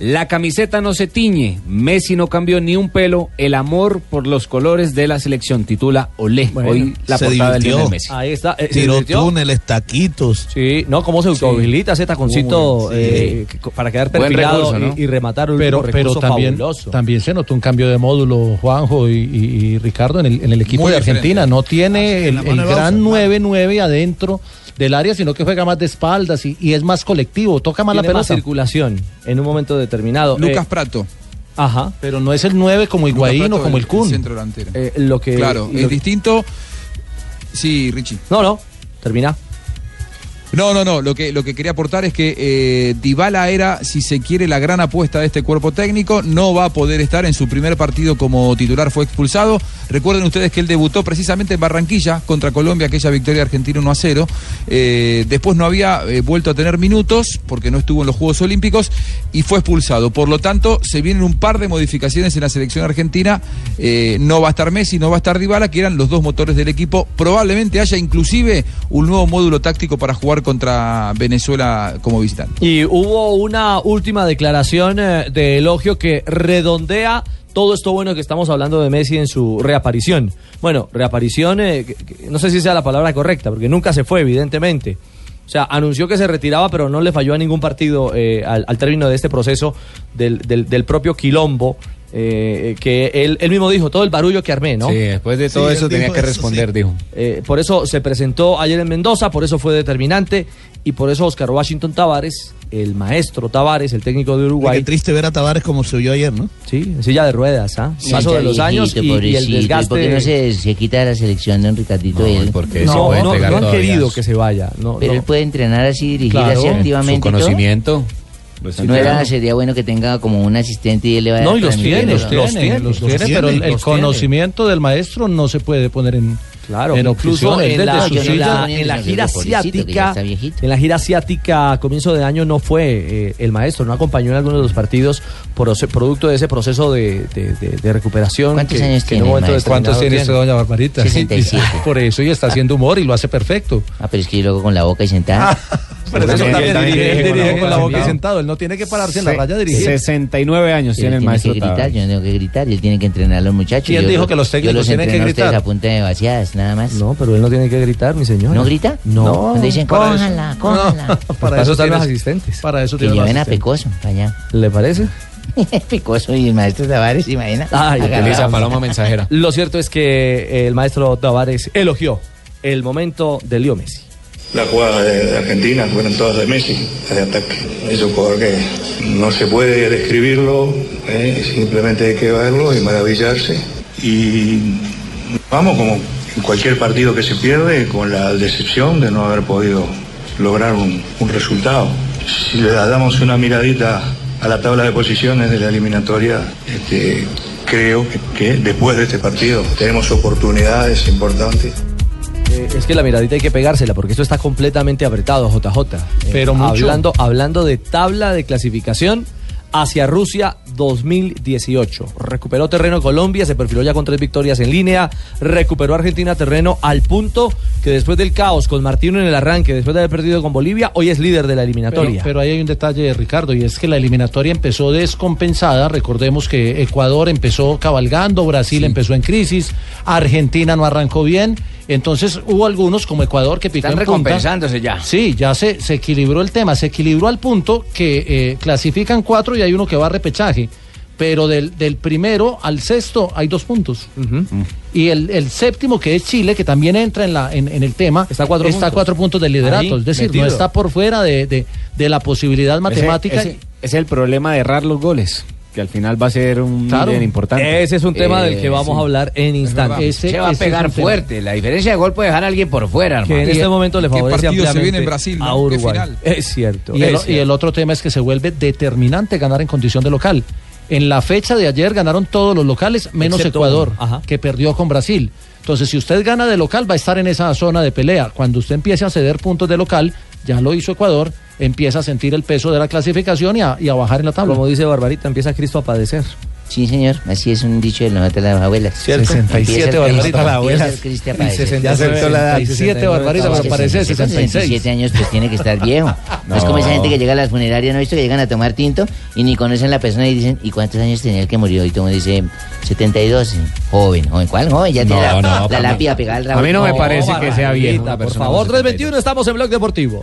La camiseta no se tiñe, Messi no cambió ni un pelo, el amor por los colores de la selección, titula Olé. Bueno, Hoy la se portada del. Lionel Messi. Ahí está. eh, túneles, taquitos. Sí, no, cómo se autohabilita ese taconcito Sí. eh, para quedar perfilado recurso, ¿no? y, y rematar un pero, pero también, fabuloso. también se notó un cambio de módulo, Juanjo y, y- y Ricardo, en el, en el equipo Muy de diferente. Argentina. No tiene el, gran 9-9 adentro del área, sino que juega más de espaldas y, y es más colectivo, toca más la Tiene más pelota. circulación en un momento determinado. Lucas Eh, Prato. Ajá. Pero no es el 9 como Higuaín o como el Kun. centro delantero. Eh, lo que, claro, lo es que- distinto. Sí, Richie. No, no, termina. No, no, no. Lo que, lo que quería aportar es que eh, Dybala era, si se quiere, la gran apuesta de este cuerpo técnico. No va a poder estar en su primer partido como titular, fue expulsado. Recuerden ustedes que él debutó precisamente en Barranquilla contra Colombia, aquella victoria argentina 1 a 0. Eh, después no había eh, vuelto a tener minutos porque no estuvo en los Juegos Olímpicos y fue expulsado. Por lo tanto, se vienen un par de modificaciones en la selección argentina. Eh, no va a estar Messi, no va a estar Dybala, que eran los dos motores del equipo. Probablemente haya inclusive un nuevo módulo táctico para jugar contra Venezuela como visitante. Y hubo una última declaración eh, de elogio que redondea todo esto bueno que estamos hablando de Messi en su reaparición. Bueno, reaparición, eh, no sé si sea la palabra correcta, porque nunca se fue, evidentemente. O sea, anunció que se retiraba, pero no le falló a ningún partido eh, al, término de este proceso del- del propio quilombo, eh, que él, él mismo dijo, todo el barullo que armé, ¿no? Sí, después de todo eso tenía que responder, dijo. Eh, por eso se presentó ayer en Mendoza, por eso fue determinante y por eso Oscar Washington Tavares, el maestro Tavares, el técnico de Uruguay. Qué triste ver a Tavares como se oyó ayer, ¿no? Sí, en silla de ruedas, ¿ah? Sí, Paso de los años y, el desgaste. ¿Por qué no se, se quita de la selección, don Ricardito? él? porque no, no, no han querido que se vaya. No, Pero no. él puede entrenar así, dirigir Claro, así activamente. Su todo. Conocimiento. No era, sería bueno que tenga como un asistente y él le vaya No, y los tiene, ¿no? los tiene, los tiene, pero el, el los tiene. conocimiento del maestro no se puede poner en, Claro, en incluso en la, su en la- en la gira asiática, en la gira asiática a comienzo de año no fue eh, el maestro, no acompañó en algunos de los partidos por ese- producto de ese proceso de, de- de- de recuperación. ¿Cuántos que- años que en tiene el maestro? ¿Cuántos tiene usted, doña Barbarita? 67. Por eso, y está haciendo humor y lo hace perfecto. Ah, pero es que yo luego con la boca y sentada. Pero eso También- también también dirige, dirige con la dirige con la boca sentado. Él no tiene que pararse en la raya a dirigir. 69 años tiene el tiene maestro que gritar, yo no tengo que gritar, y él tiene que entrenar a los muchachos. ¿Quién Yo dijo lo- que los técnicos los tienen que gritar? a punta de vaciadas, nada más. No, pero él no tiene que gritar, mi señor. ¿No grita? No. Cuando dicen, cójala. No, Para, eso están los asistentes. Para eso Que tiene lleven a. Pecoso, para allá. ¿Le parece? Pecoso y el maestro Tavares, imagina. Ay. Utiliza paloma mensajera. Lo cierto es que el maestro Tavares elogió el momento de Leo Messi. Las jugadas de, Argentina fueron todas de Messi, de ataque. Es un jugador que no se puede describirlo, ¿eh? simplemente hay que verlo y maravillarse. Y vamos como en cualquier partido que se pierde con la decepción de no haber podido lograr un, resultado. Si le damos una miradita a la tabla de posiciones de la eliminatoria, este, creo que después de este partido tenemos oportunidades importantes. Eh, es que la miradita hay que pegársela porque esto está completamente apretado, JJ. Eh, Pero mucho. Hablando, hablando de tabla de clasificación hacia Rusia 2018. Recuperó terreno Colombia, se perfiló ya con tres victorias en línea. Recuperó Argentina terreno al punto que después del caos con Martino en el arranque, después de haber perdido con Bolivia, hoy es líder de la eliminatoria. pero ahí hay un detalle, Ricardo, y es que la eliminatoria empezó descompensada. Recordemos que Ecuador empezó cabalgando, Brasil empezó en crisis, Argentina no arrancó bien. Entonces hubo algunos como Ecuador que picó Están en punta. recompensándose ya. Sí, ya se, se equilibró el tema. Se equilibró al punto que eh, clasifican cuatro y hay uno que va a repechaje. Pero del, del primero al sexto hay dos puntos. Y el, el séptimo, que es Chile, que también entra en, la, en, en el tema, está, cuatro a puntos. cuatro puntos del liderato. Ahí, es decir, metido. no está por fuera de, de- de la posibilidad matemática. Ese, ese- es el problema de errar los goles, que al final va a ser un Claro. bien importante. Ese es un tema Eh, del que vamos sí. a hablar en instantes. se va a pegar fuerte. La diferencia de gol puede dejar a alguien por fuera, Que hermano. en este momento le ¿Qué favorece partido se ampliamente viene en Brasil, no? a ¿Qué Uruguay. final? Es cierto. Y el, y otro tema es que se vuelve determinante ganar en condición de local. En la fecha de ayer ganaron todos los locales, menos Excepto Ecuador, que perdió con Brasil. Entonces, si usted gana de local, va a estar en esa zona de pelea. Cuando usted empiece a ceder puntos de local, ya lo hizo Ecuador, empieza a sentir el peso de la clasificación y a, y a bajar en la tabla. Como dice Barbarita, empieza Cristo a padecer. Sí, señor. Así es un dicho de nosotros las abuelas. ¿Cierto? 67 Empieza el Barbarita, la abuela. empieza el Cristo a Y padecer. 60, Ya aceptó la edad. 67 Barbarita, pero parece 66. 67 años, pues tiene que estar viejo. No. es como esa gente que llega a las funerarias, ¿no he visto? Que llegan a tomar tinto y ni conocen a la persona y dicen, ¿y cuántos años tenía el que murió? Y todo el mundo dice, 72. Joven, joven. ¿Cuál joven? Ya tiene No, la, no, la lápida pegada al rabo. A mí no me parece que sea viejo. Por favor, de 321, estamos en Blog Deportivo.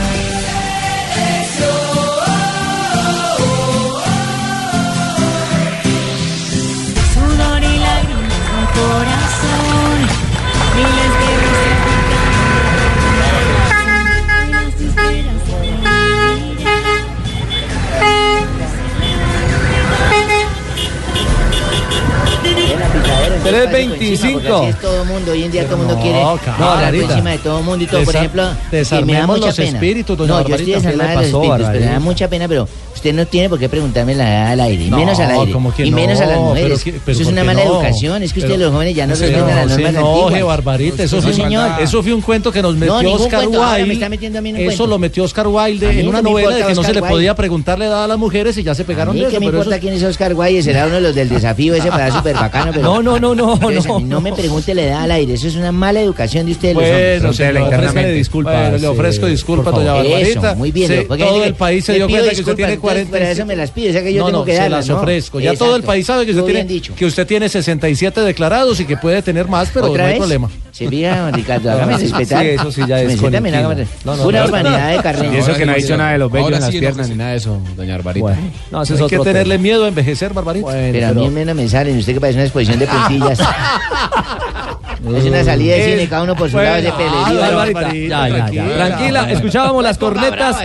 325. Así es todo mundo, hoy en día todo mundo No, quiere hablar por encima de todo el mundo y todo. Por ejemplo, que me da mucha los pena. espíritus, doña no, yo estoy Barbarita. ¿Qué le desarmada de los espíritus, pero me da mucha pena, pero usted no tiene por qué preguntarme la edad al aire, y No, menos al aire, ¿cómo que y menos a las no? mujeres. Eso es ¿por una mala no? educación, es que ustedes los jóvenes ya no se respetan las no normas antiguas. Barbarita, eso, Sí, fue, señor. eso fue un cuento que nos metió Oscar Wilde. eso lo metió Oscar Wilde en una no novela de que no se le Wilde. podía preguntarle edad a las mujeres y ya se pegaron de eso. me importa quién es Oscar Guay, será uno de los del desafío ese para súper bacano, pero... No, no, no, no, Entonces, a no. mí no me pregunte la edad al aire, eso es una mala educación de ustedes los Bueno, hombres. señor, Frontera ofrézcale internamente. disculpas. Bueno, le ofrezco disculpas, doña. Barbarita. Eso, muy bien. Se- porque todo el país se le dio cuenta que usted tiene entonces, 40. Pero eso me las pide, o sea que yo no, tengo no, que se darlas, las ¿no? ofrezco. Ya todo el Exacto. país sabe que usted, tiene, dicho. que usted tiene 67 declarados y que puede tener más, pero no ¿Otra hay problema. Se fija, Ricardo, hágame Sí, respetar. sí, eso sí ya es Me con también, hágame- No, no, Pura no. urbanidad de Y eso que no ha dicho nada de los Ahora en las sí, piernas ni nada de eso, doña Barbarita. Bueno, no, ese es Hay que tenerle tema. miedo a envejecer, Barbarita. Bueno, Pero a pero- mí menos me salen, usted que parece una exposición de puntillas. es una salida de cine, cada uno por su lado de Ah, pelería. Barbarita, ya, ya, ya. tranquila. Tranquila, escuchábamos las cornetas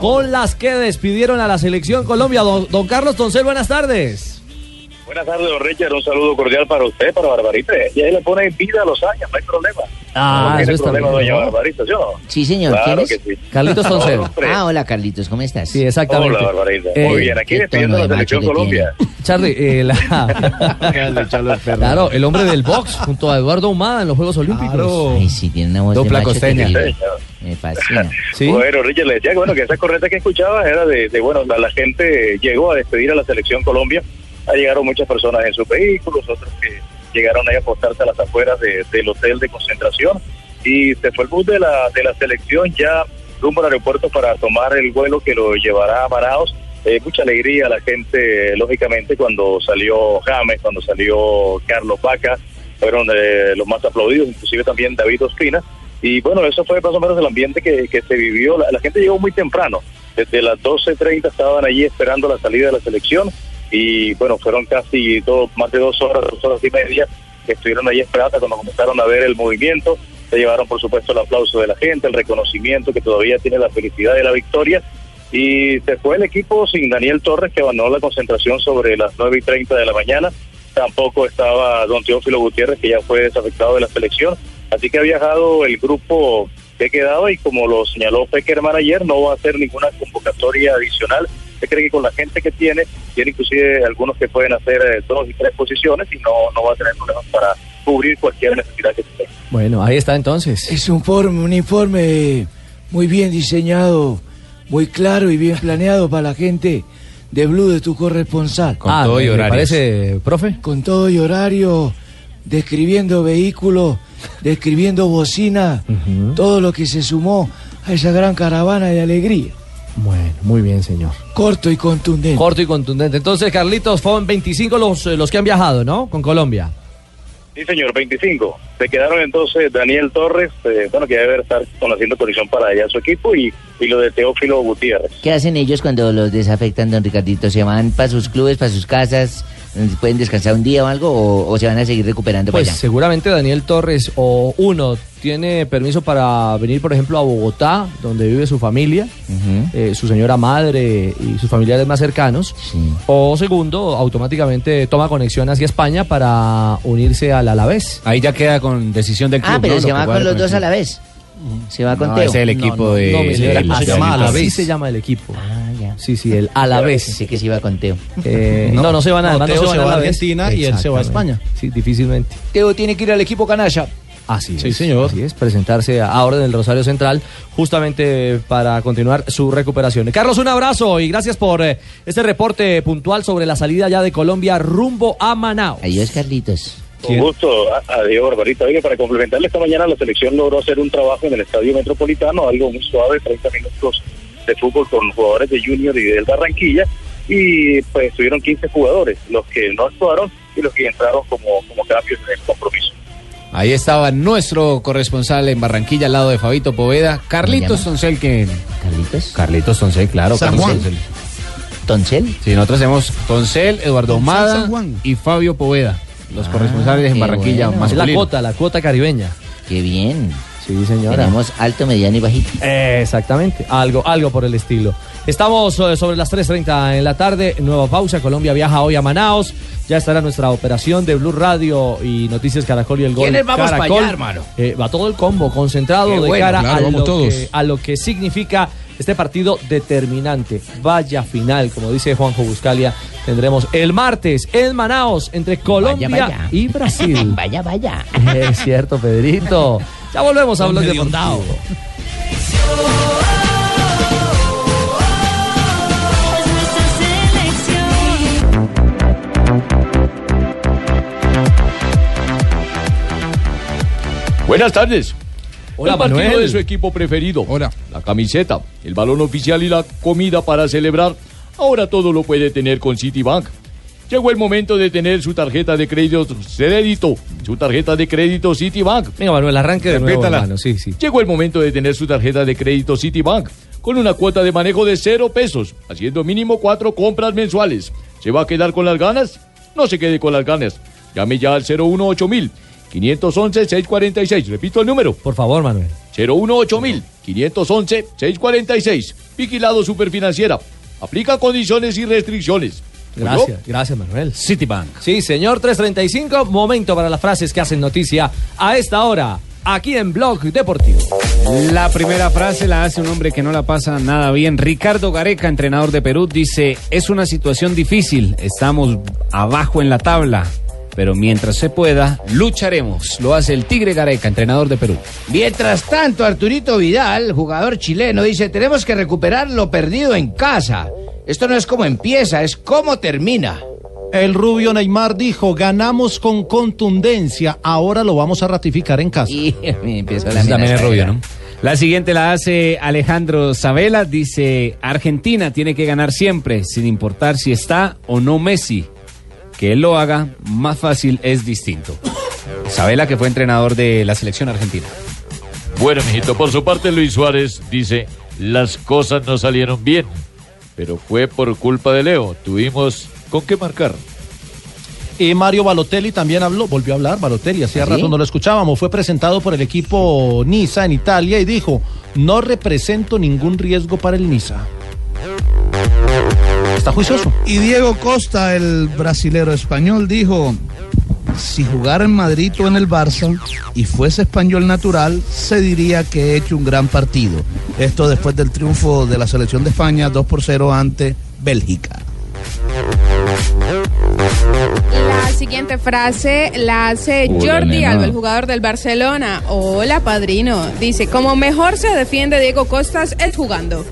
con las que despidieron a la selección Colombia. Don, don Carlos Toncel, buenas tardes. Buenas tardes, don Richard. Un saludo cordial para usted, para Barbarita. Y ahí le pone vida a los años, no hay problema. Ah, no eso está problema, bien, doña. Barbarita, ¿yo no? Sí, señor, Claro ¿quién que es? sí. Carlitos Toncel. Hombre. Ah, hola Carlitos, ¿cómo estás? Sí, exactamente. Hola, Barbarita. Eh, Muy bien, aquí despidiendo la de selección que Colombia. Charlie, eh, la- claro, el hombre del box junto a Eduardo Humada en los Juegos Olímpicos. Ay, sí, tiene una voz Dupla de macho. Me fascina. Sí. Bueno, Richard, le decía que, bueno, que esa corneta que escuchaba era de, de, bueno, la, la gente llegó a despedir a la selección Colombia. Llegaron muchas personas en sus vehículos, otros que llegaron ahí a apostarse a las afueras de- del hotel de concentración. Y se fue el bus de la, de la selección ya rumbo al aeropuerto para tomar el vuelo que lo llevará a Manaos. Eh, mucha alegría a la gente, lógicamente, cuando salió James, cuando salió Carlos Vaca, fueron eh, los más aplaudidos, inclusive también David Ospina. Y bueno, eso fue más o menos el ambiente que, que se vivió. La, la gente llegó muy temprano. Desde las 12.30 estaban allí esperando la salida de la selección. Y bueno, fueron casi dos, más de dos horas, dos horas y media que estuvieron allí esperando cuando comenzaron a ver el movimiento. Se llevaron, por supuesto, el aplauso de la gente, el reconocimiento que todavía tiene la felicidad de la victoria. Y se fue el equipo sin Daniel Torres, que abandonó la concentración sobre las 9 y 30 de la mañana. Tampoco estaba don Teófilo Gutiérrez, que ya fue desafectado de la selección. Así que ha viajado el grupo que ha quedado y como lo señaló Peckerman ayer, no va a hacer ninguna convocatoria adicional. Se cree que con la gente que tiene, tiene inclusive algunos que pueden hacer eh, dos y tres posiciones y no, no va a tener problemas para cubrir cualquier necesidad que tenga. Bueno, ahí está entonces. Es un, form- un informe muy bien diseñado, muy claro y bien planeado para la gente de Blue de tu corresponsal. ah, me- me parece, profe. Con todo y horario, describiendo vehículos, describiendo bocina, todo lo que se sumó a esa gran caravana de alegría. Bueno, muy bien, señor. Corto y contundente. Corto y contundente. Entonces, Carlitos, fueron 25 los, eh, los que han viajado, ¿no? Con Colombia. Sí, señor, 25. Se quedaron entonces Daniel Torres, eh, bueno, que debe estar conociendo condición para allá su equipo, y, y lo de Teófilo Gutiérrez. ¿Qué hacen ellos cuando los desafectan, don Ricardito? ¿Se van para sus clubes, para sus casas? ¿Pueden descansar un día o algo? ¿O, o se van a seguir recuperando Pues para allá? seguramente Daniel Torres o uno tiene permiso para venir, por ejemplo, a Bogotá, donde vive su familia, eh, su señora madre y sus familiares más cercanos. O segundo, automáticamente toma conexión hacia España para unirse al Alavés. Ahí ya queda con decisión del club. Ah, pero ¿no? se va con los dos a la vez. Se va con No, Teo. ese es el equipo No, no, de. no, de- se de- llama de- Así se llama el equipo. Ah. Sí, sí, el Alavés. Sí que se iba con Teo. Eh, no, no, se van a No, no se va a. Argentina y él se va a España. Sí, difícilmente. Teo tiene que ir al equipo canalla. Así Sí, es, señor. Así es, presentarse ahora en el Rosario Central justamente para continuar su recuperación. Carlos, un abrazo y gracias por eh, este reporte puntual sobre la salida ya de Colombia rumbo a Manaus. Adiós, Carlitos. Con gusto, a- adiós, Barbarita. Oye, para complementarle, esta mañana la selección logró hacer un trabajo en el Estadio Metropolitano, algo muy suave, 30 minutos de fútbol con jugadores de Junior y del Barranquilla, y pues estuvieron 15 jugadores, los que no actuaron y los que entraron como, como cambios en el compromiso. Ahí estaba nuestro corresponsal en Barranquilla al lado de Fabito Poveda, Carlitos? Toncel, que... ¿Carlitos? Carlitos Toncel, claro. San Carlos Juan. Toncel. ¿Toncel? Sí, nosotros tenemos Toncel, Eduardo Juan. y Fabio Poveda, los corresponsales en Barranquilla bueno. Es la masculino. cuota, la cuota caribeña. Qué bien. Sí, señora. Tenemos alto, mediano y bajito. Eh, exactamente, algo, algo por el estilo. Estamos eh, sobre las 3.30 en la tarde, nueva pausa, Colombia viaja hoy a Manaos, ya estará nuestra operación de Blue Radio y Noticias Caracol y el Gol ¿Quiénes vamos para Caracol. allá, hermano? Eh, va todo el combo, concentrado Qué de bueno, cara claro, a, vamos lo todos. que, a lo que significa este partido determinante. Vaya final, como dice Juanjo Buscalia, tendremos el martes en Manaos entre Colombia vaya. y Brasil. Vaya, vaya. Es cierto, Pedrito. Ya volvemos a hablar de Deportivo. Buenas tardes. Hola, el partido Manuel. de su equipo preferido. Hola. La camiseta, el balón oficial y la comida para celebrar. Ahora todo lo puede tener con Citibank. Llegó el momento de tener su tarjeta de crédito crédito, su tarjeta de crédito Citibank. Venga, Manuel, arranque de nuevo. Sí, sí. Llegó el momento de tener su tarjeta de crédito Citibank con una cuota de manejo de cero pesos, haciendo mínimo cuatro compras mensuales. ¿Se va a quedar con las ganas? No se quede con las ganas. Llame ya al 018 mil 511 646. Repito el número. Por favor, Manuel. 018 mil 511 646. Vigilado Superfinanciera. Aplica condiciones y restricciones. Gracias, gracias, Manuel. Citibank. Sí, señor 335, momento para las frases que hacen noticia a esta hora, aquí en Blog Deportivo. La primera frase la hace un hombre que no la pasa nada bien. Ricardo Gareca, entrenador de Perú, dice, es una situación difícil, estamos abajo en la tabla, pero mientras se pueda, lucharemos. Lo hace el Tigre Gareca, entrenador de Perú. Mientras tanto, Arturito Vidal, jugador chileno, dice, tenemos que recuperar lo perdido en casa. Esto no es como empieza, es como termina. El rubio Neymar dijo, ganamos con contundencia, ahora lo vamos a ratificar en casa. Y empezó la también es rubio, ¿no? La siguiente la hace Alejandro Sabela, dice, Argentina tiene que ganar siempre, sin importar si está o no Messi. Que él lo haga, más fácil es distinto. Sabela, que fue entrenador de la selección argentina. Bueno, mijito, por su parte Luis Suárez dice, las cosas no salieron bien, pero fue por culpa de Leo. Tuvimos con qué marcar. Y Mario Balotelli también habló, volvió a hablar, Balotelli, hacía ¿Sí? rato no lo escuchábamos, fue presentado por el equipo Niza en Italia y dijo, no represento ningún riesgo para el Niza. Está juicioso. Y Diego Costa, el brasilero español, dijo, si jugara en Madrid o en el Barça y fuese español natural, se diría que he hecho un gran partido. Esto después del triunfo de la selección de España 2 por 0 ante Bélgica. La siguiente frase la hace Hola, Jordi nena. Alba, el jugador del Barcelona. Hola, padrino. Dice, como mejor se defiende Diego Costas es jugando.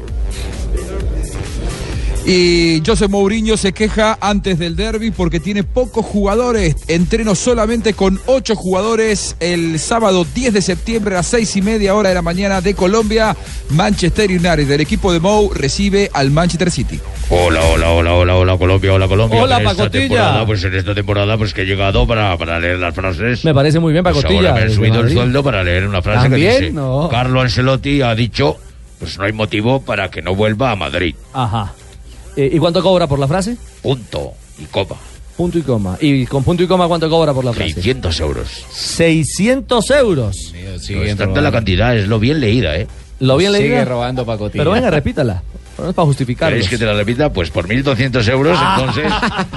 Y José Mourinho se queja antes del derby porque tiene pocos jugadores. Entreno solamente con ocho jugadores el sábado 10 de septiembre a las seis y media hora de la mañana de Colombia. Manchester United, el equipo de Mou, recibe al Manchester City. Hola, hola, hola, hola, hola, Colombia, hola, Colombia. Hola, En esta Pacotilla. Pues en esta temporada, pues que he llegado para, para leer las frases. Me parece muy bien, Pues Pacotilla. ahora me desde subido el sueldo para leer una frase que ¿También? dice: No. Carlo Ancelotti ha dicho, pues no hay motivo para que no vuelva a Madrid. Ajá. Eh, ¿Y cuánto cobra por la frase? Punto y coma. Punto y coma. ¿Y con punto y coma cuánto cobra por la frase? 600 euros. 600 euros. No es tanta la cantidad, es lo bien leída, ¿eh? ¿Lo bien leído? Sigue robando pacotilla. Pero venga, repítala. No es para justificarlo. ¿Queréis que te la repita? Pues por 1.200 euros, Ah. entonces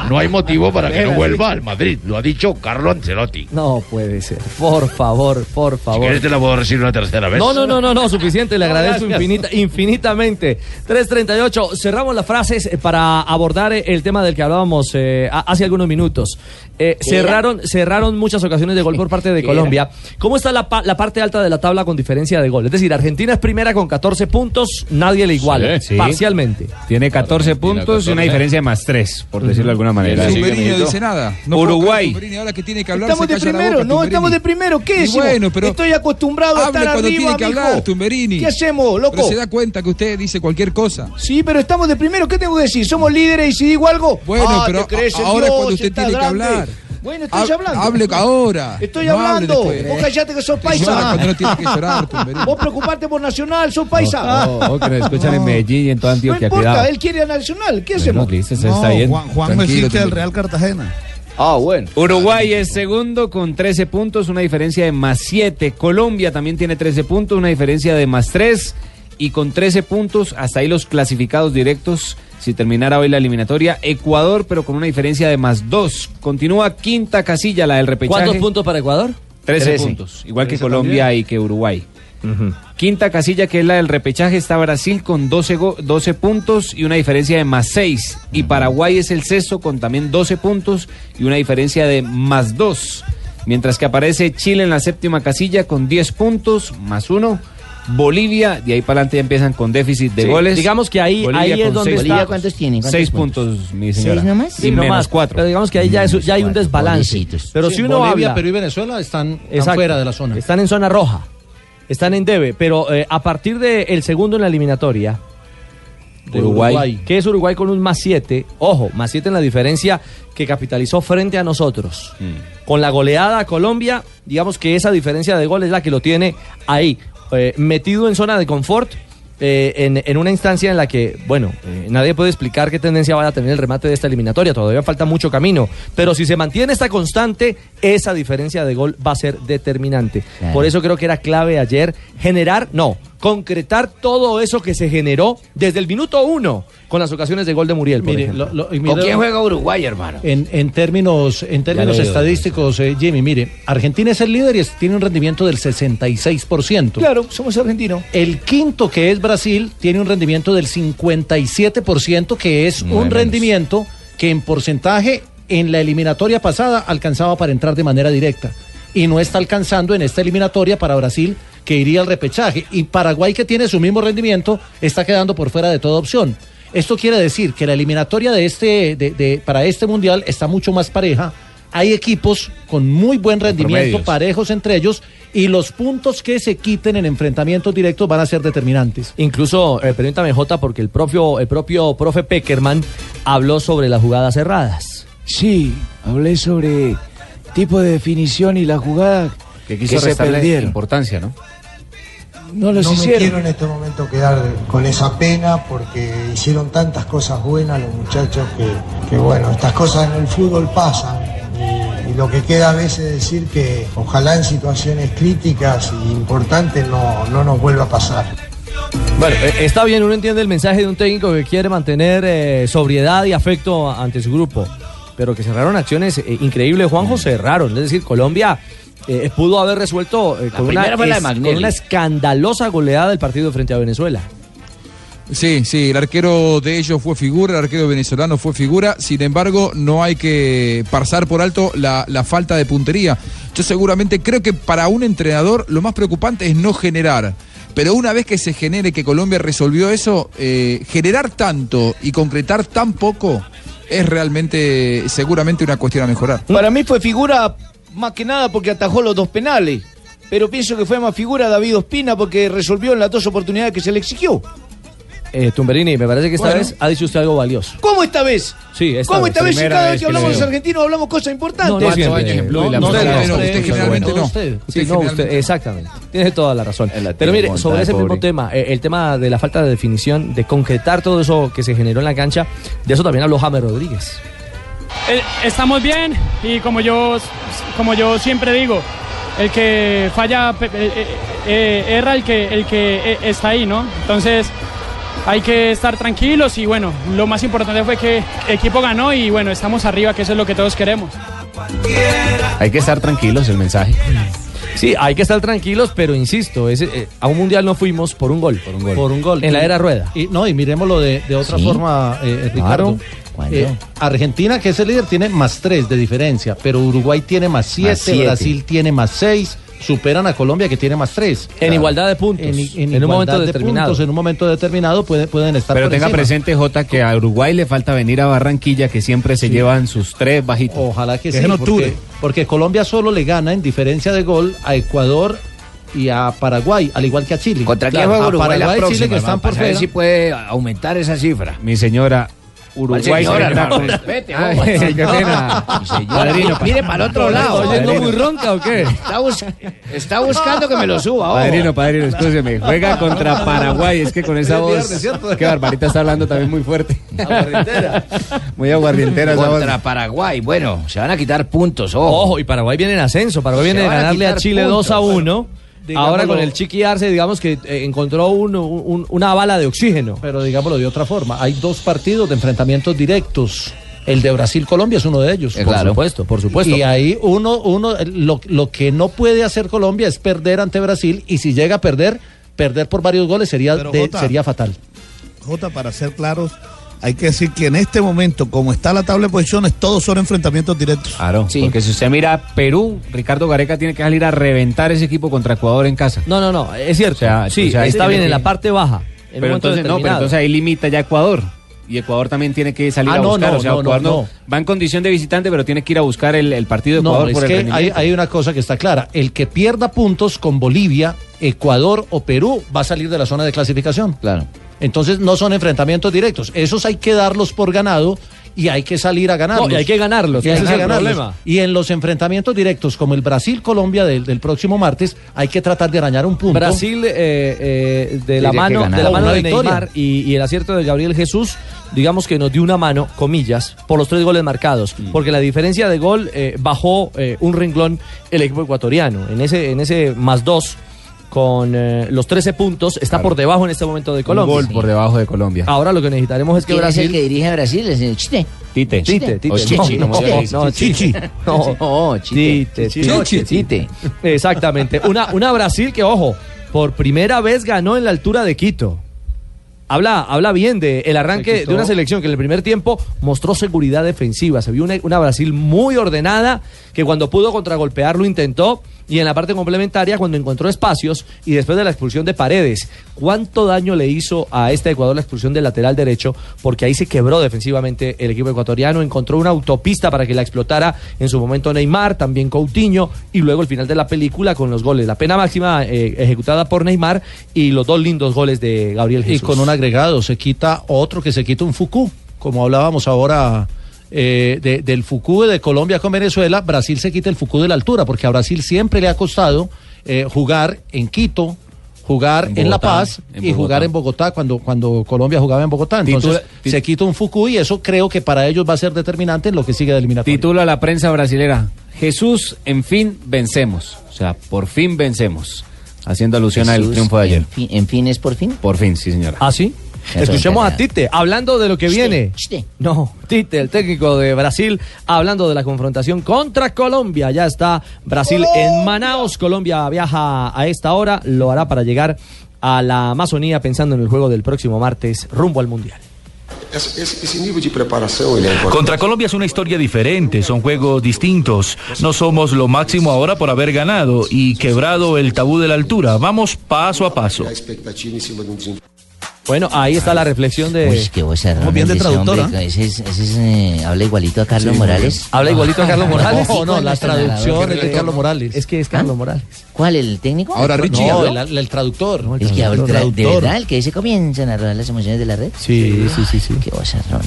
no hay motivo para que no vuelva al Madrid. Lo ha dicho Carlo Ancelotti. No puede ser. Por favor, por Si favor. quieres te la puedo recibir una tercera vez. No, no, no, no, no, suficiente, le agradezco infinita, infinitamente. 338, cerramos las frases para abordar el tema del que hablábamos eh, hace algunos minutos. Eh, cerraron, cerraron muchas ocasiones de gol por parte de ¿Qué Colombia. ¿Cómo está la, pa- la parte alta de la tabla con diferencia de gol? Es decir, Argentina es primera con 14 puntos, nadie le iguala, Sí. parcialmente. Tiene 14 puntos y una 14. diferencia de más 3, por decirlo de alguna manera. Tumberini no dice nada. No Uruguay. creer, Tumberini ahora que tiene que hablar, Estamos de primero, boca, no, Tumberini. estamos de primero. ¿Qué decimos? bueno, pero Estoy acostumbrado a estar cuando arriba, tiene que hablar, Tumberini. ¿Qué hacemos, loco? Pero se da cuenta que usted dice cualquier cosa. Sí, pero estamos de primero. ¿Qué tengo que decir? ¿Somos líderes y si digo algo? Bueno, ah, pero crees ahora Dios, cuando usted tiene que hablar. Bueno, estoy Hab- hablando. hable ahora. Estoy No hablando. Vos callate que sos Llora paisa. cuando no tiene que llorar. Vos preocuparte por Nacional, sos paisa. Oh, oh, que nos escuchan en Medellín y en toda No Antioquia. importa, Cuidado. él quiere a Nacional. ¿Qué Bueno, hacemos? Juan, Juan existe el Tumberini. Real Cartagena. Ah, bueno. Uruguay es segundo con 13 puntos, una diferencia de más 7. Colombia también tiene 13 puntos, una diferencia de más 3. Y con 13 puntos, hasta ahí los clasificados directos. Si terminara hoy la eliminatoria, Ecuador, pero con una diferencia de más 2. Continúa quinta casilla, la del repechaje. ¿Cuántos puntos para Ecuador? 13, 13. puntos, igual que 13 Colombia también. y que Uruguay. Quinta casilla, que es la del repechaje, está Brasil con 12, go- 12 puntos y una diferencia de más 6. Y Paraguay es el sexto con también 12 puntos y una diferencia de más 2. Mientras que aparece Chile en la séptima casilla con 10 puntos, más 1. Bolivia, de ahí para adelante ya empiezan con déficit de Sí, goles. digamos que ahí- Bolivia ahí es con donde seis está- puntos. ¿cuántos tiene? ¿Cuántos Seis puntos? puntos, mi señora. ¿Seis nomás? Y Sí, menos nomás. 4. Pero digamos que ahí ya, es- ya hay un desbalance. Pero si uno Bolivia, habla... Perú y Venezuela están, están fuera de la zona. Están en zona roja. Están en debe. Pero eh, a partir del segundo en la eliminatoria. de Uruguay. Que es Uruguay con un más 7. Ojo, más 7 en la diferencia que capitalizó frente a nosotros. Mm. Con la goleada a Colombia, digamos que esa diferencia de gol es la que lo tiene ahí, eh, metido en zona de confort. eh, en, en una instancia en la que, bueno, eh, nadie puede explicar qué tendencia vaya a tener el remate de esta eliminatoria, todavía falta mucho camino, pero si se mantiene esta constante, esa diferencia de gol va a ser determinante. Claro. Por eso creo que era clave ayer generar, no, concretar todo eso que se generó desde el minuto uno con las ocasiones de gol de Muriel, por Mire, lo- lo- y mire- Uruguay, hermano? En, en términos, en términos digo. estadísticos, eh, Jimmy, mire, Argentina es el líder y es- tiene un rendimiento del 66%. Claro, somos argentinos. El quinto, que es Brasil, tiene un rendimiento del 57%, que es un menos. rendimiento que en porcentaje en la eliminatoria pasada alcanzaba para entrar de manera directa. Y no está alcanzando en esta eliminatoria para Brasil, que iría al repechaje. Y Paraguay, que tiene su mismo rendimiento, está quedando por fuera de toda opción. Esto quiere decir que la eliminatoria de este, de- de- para este mundial está mucho más pareja. Hay equipos con muy buen rendimiento, parejos entre ellos, y los puntos que se quiten en enfrentamientos directos van a ser determinantes. Incluso, eh, permítame, Jota, porque el propio, el propio profe Peckerman habló sobre las jugadas cerradas. Sí, hablé sobre tipo de definición y la jugada Que que, quiso se restarle perdieron. importancia, ¿no? No los no me quiero en este momento quedar con esa pena porque hicieron tantas cosas buenas los muchachos que, que bueno, estas cosas en el fútbol pasan. Y, y lo que queda a veces es decir que ojalá en situaciones críticas y importantes no, no nos vuelva a pasar. Bueno, eh, está bien, uno entiende el mensaje de un técnico que quiere mantener eh, sobriedad y afecto ante su grupo, pero que cerraron acciones eh, increíbles, Juanjo, cerraron. Es decir, Colombia eh, pudo haber resuelto eh, con, una, es- con una escandalosa goleada del partido frente a Venezuela. Sí, sí, el arquero de ellos fue figura, el arquero venezolano fue figura, sin embargo no hay que pasar por alto la, la falta de puntería. Yo seguramente creo que para un entrenador lo más preocupante es no generar Pero una vez que se genere que Colombia resolvió eso, eh, generar tanto y concretar tan poco es realmente, seguramente una cuestión a mejorar. Para mí fue figura más que nada porque atajó los dos penales. Pero pienso que fue más figura David Ospina porque resolvió en las dos oportunidades que se le exigió. Eh, Tumberini, me parece que esta Bueno. vez ha dicho usted algo valioso. ¿Cómo esta vez? Sí, esta ¿Cómo esta vez si cada vez que hablamos le los argentinos hablamos cosas importantes? No, no siempre. No, usted, no, no, usted usted, generalmente no, no. usted. Usted Sí, no, usted, exactamente. Tiene toda la razón. Pero mire, montada, sobre ese mismo tema, eh, el tema de la falta de definición, de concretar todo eso que se generó en la cancha, de eso también habló James Rodríguez. Eh, estamos bien y como yo, como yo siempre digo, el que falla eh, eh, erra el que, el que eh, está ahí, ¿no? Entonces hay que estar tranquilos y bueno, lo más importante fue que el equipo ganó y bueno, estamos arriba, que eso es lo que todos queremos. Hay que estar tranquilos, el mensaje. Sí, hay que estar tranquilos, pero insisto, ese, eh, a un mundial no fuimos por un gol. Por un gol. Por un gol. En la era rueda. Y, no, y miremoslo de, de otra Sí. forma, eh, Ricardo. ¿Cuándo? Eh, Argentina, que es el líder, tiene más tres de diferencia, pero Uruguay tiene más siete, siete. Brasil tiene más seis, superan a Colombia que tiene más tres. En igualdad de puntos. En, en En un momento de determinado. puntos, en un momento determinado pueden, pueden estar Pero por tenga encima. presente, Jota, que a Uruguay le falta venir a Barranquilla, que siempre se llevan sus tres bajitos. Ojalá que sí, porque, porque Colombia solo le gana en diferencia de gol a Ecuador y a Paraguay, al igual que a Chile. ¿Contra quién Claro, juega a Uruguay la Paraguay y próxima, Chile que están por saber fuera. si puede aumentar esa cifra. Mi señora, Uruguay señora, hermano, respete, Ay, hombre. qué pena. Padrino, mire para el otro lado. ¿Está oyendo muy ronca o qué? Está, bus- está buscando que me lo suba. ojo. Padrino, padrino, escúcheme. Juega contra Paraguay. Es que con esa Es voz. Que Barbarita está hablando también muy fuerte. Muy aguardientera esa voz. Contra Paraguay. Bueno, se van a quitar puntos. Ojo, Ojo, y Paraguay viene en ascenso. Paraguay Se viene de van a ganarle a quitar Chile puntos. 2 a 1. Digámoslo- Ahora con el Chiqui Arce, digamos que eh, encontró un- un- una bala de oxígeno. Pero digámoslo de otra forma, hay dos partidos de enfrentamientos directos. El de Brasil-Colombia es uno de ellos. Por supuesto, por supuesto. Y ahí uno, uno lo, lo que no puede hacer Colombia es perder ante Brasil y si llega a perder, perder por varios goles sería, Pero, de- Jota, sería fatal. Jota, para ser claros, hay que decir que en este momento, como está la tabla de posiciones, todos son enfrentamientos directos. Claro, porque si usted mira Perú, Ricardo Gareca tiene que salir a reventar ese equipo contra Ecuador en casa. No, no, no, es cierto. O sea, sí, o sea, está bien en la parte baja. En Pero entonces, no, pero entonces ahí limita ya Ecuador. Y Ecuador también tiene que salir Ah, a no, buscar. no, o sea, no, Ecuador no, no- no. va en condición de visitante, pero tiene que ir a buscar el, el partido de No, Ecuador es por el que hay, hay una cosa que está clara. El que pierda puntos con Bolivia, Ecuador o Perú va a salir de la zona de clasificación. Claro. Entonces no son enfrentamientos directos. Esos hay que darlos por ganado y hay que salir a ganarlos. No, y hay que ganarlos, Y hay ese que es el ganarlos. problema. Y en los enfrentamientos directos, como el Brasil-Colombia del, del próximo martes, hay que tratar de arañar un punto. Brasil eh, eh, de, la mano, de la mano de victoria. Neymar y, y el acierto de Gabriel Jesús, digamos que nos dio una mano, comillas, por los tres goles marcados, Mm. porque la diferencia de gol eh, bajó eh, un renglón el equipo ecuatoriano. En ese, en ese más dos, con eh, los 13 puntos, está por debajo en este momento de Colombia. gol por debajo de Colombia. Ahora lo que necesitaremos es que ¿Quién es el Brasil... que dirige a Brasil? ¿Es el Chiste? Tite. Tite, Tite. O Chichi, no, no, Chichi. No, Chite. Chite. Chite. Exactamente. Una, una Brasil que, ojo, por primera vez ganó en la altura de Quito. Habla, habla bien de el arranque de una selección que en el primer tiempo mostró seguridad defensiva. Se vio una, una Brasil muy ordenada que cuando pudo contragolpear lo intentó y en la parte complementaria cuando encontró espacios y después de la expulsión de Paredes. ¿Cuánto daño le hizo a este Ecuador la expulsión del lateral derecho? Porque ahí se quebró defensivamente el equipo ecuatoriano, encontró una autopista para que la explotara en su momento Neymar, también Coutinho y luego el final de la película con los goles. La pena máxima eh, ejecutada por Neymar y los dos lindos goles de Gabriel Y Jesús. con un agregado, se quita otro que se quita un Fuku, como hablábamos ahora eh, de- del Fuku de Colombia con Venezuela, Brasil se quita el Fuku de la altura, porque a Brasil siempre le ha costado eh, jugar en Quito, jugar En en, La Paz en y jugar en Bogotá cuando, cuando Colombia jugaba en Bogotá. Entonces Titula- se quita un Fuku y eso creo que para ellos va a ser determinante en lo que sigue de eliminatoria. Titula la prensa brasilera. Jesús, en fin, vencemos. O sea, por fin vencemos. Haciendo alusión al triunfo de ayer. En fin, en fin es por fin. Por fin, sí, señora. ¿Ah, sí? Escuchemos es a Tite hablando de lo que viene. No, Tite, el técnico de Brasil, hablando de la confrontación contra Colombia. Ya está Brasil en Manaos. Colombia viaja a esta hora. Lo hará para llegar a la Amazonía pensando en el juego del próximo martes rumbo al Mundial. Contra Colombia es una historia diferente, son juegos distintos. No somos lo máximo ahora por haber ganado y quebrado el tabú de la altura. Vamos paso a paso. Bueno, ahí está la reflexión de. Uy, qué voz Muy bien de ese traductor, hombre, ¿ah? Ese, es- ese es, eh, habla igualito a Carlos Sí, Morales. ¿Habla igualito a Carlos Morales? No, no, con la nuestro traducción narrador. es de Carlos Morales. Es que es Carlos Morales. ¿Cuál, el técnico? Ahora Richie No, el, el traductor. el que habla, el tra- de traductor. verdad, el que dice comienzan a rodar las emociones de la red. Sí, sí, sí, sí. Qué vozarrón.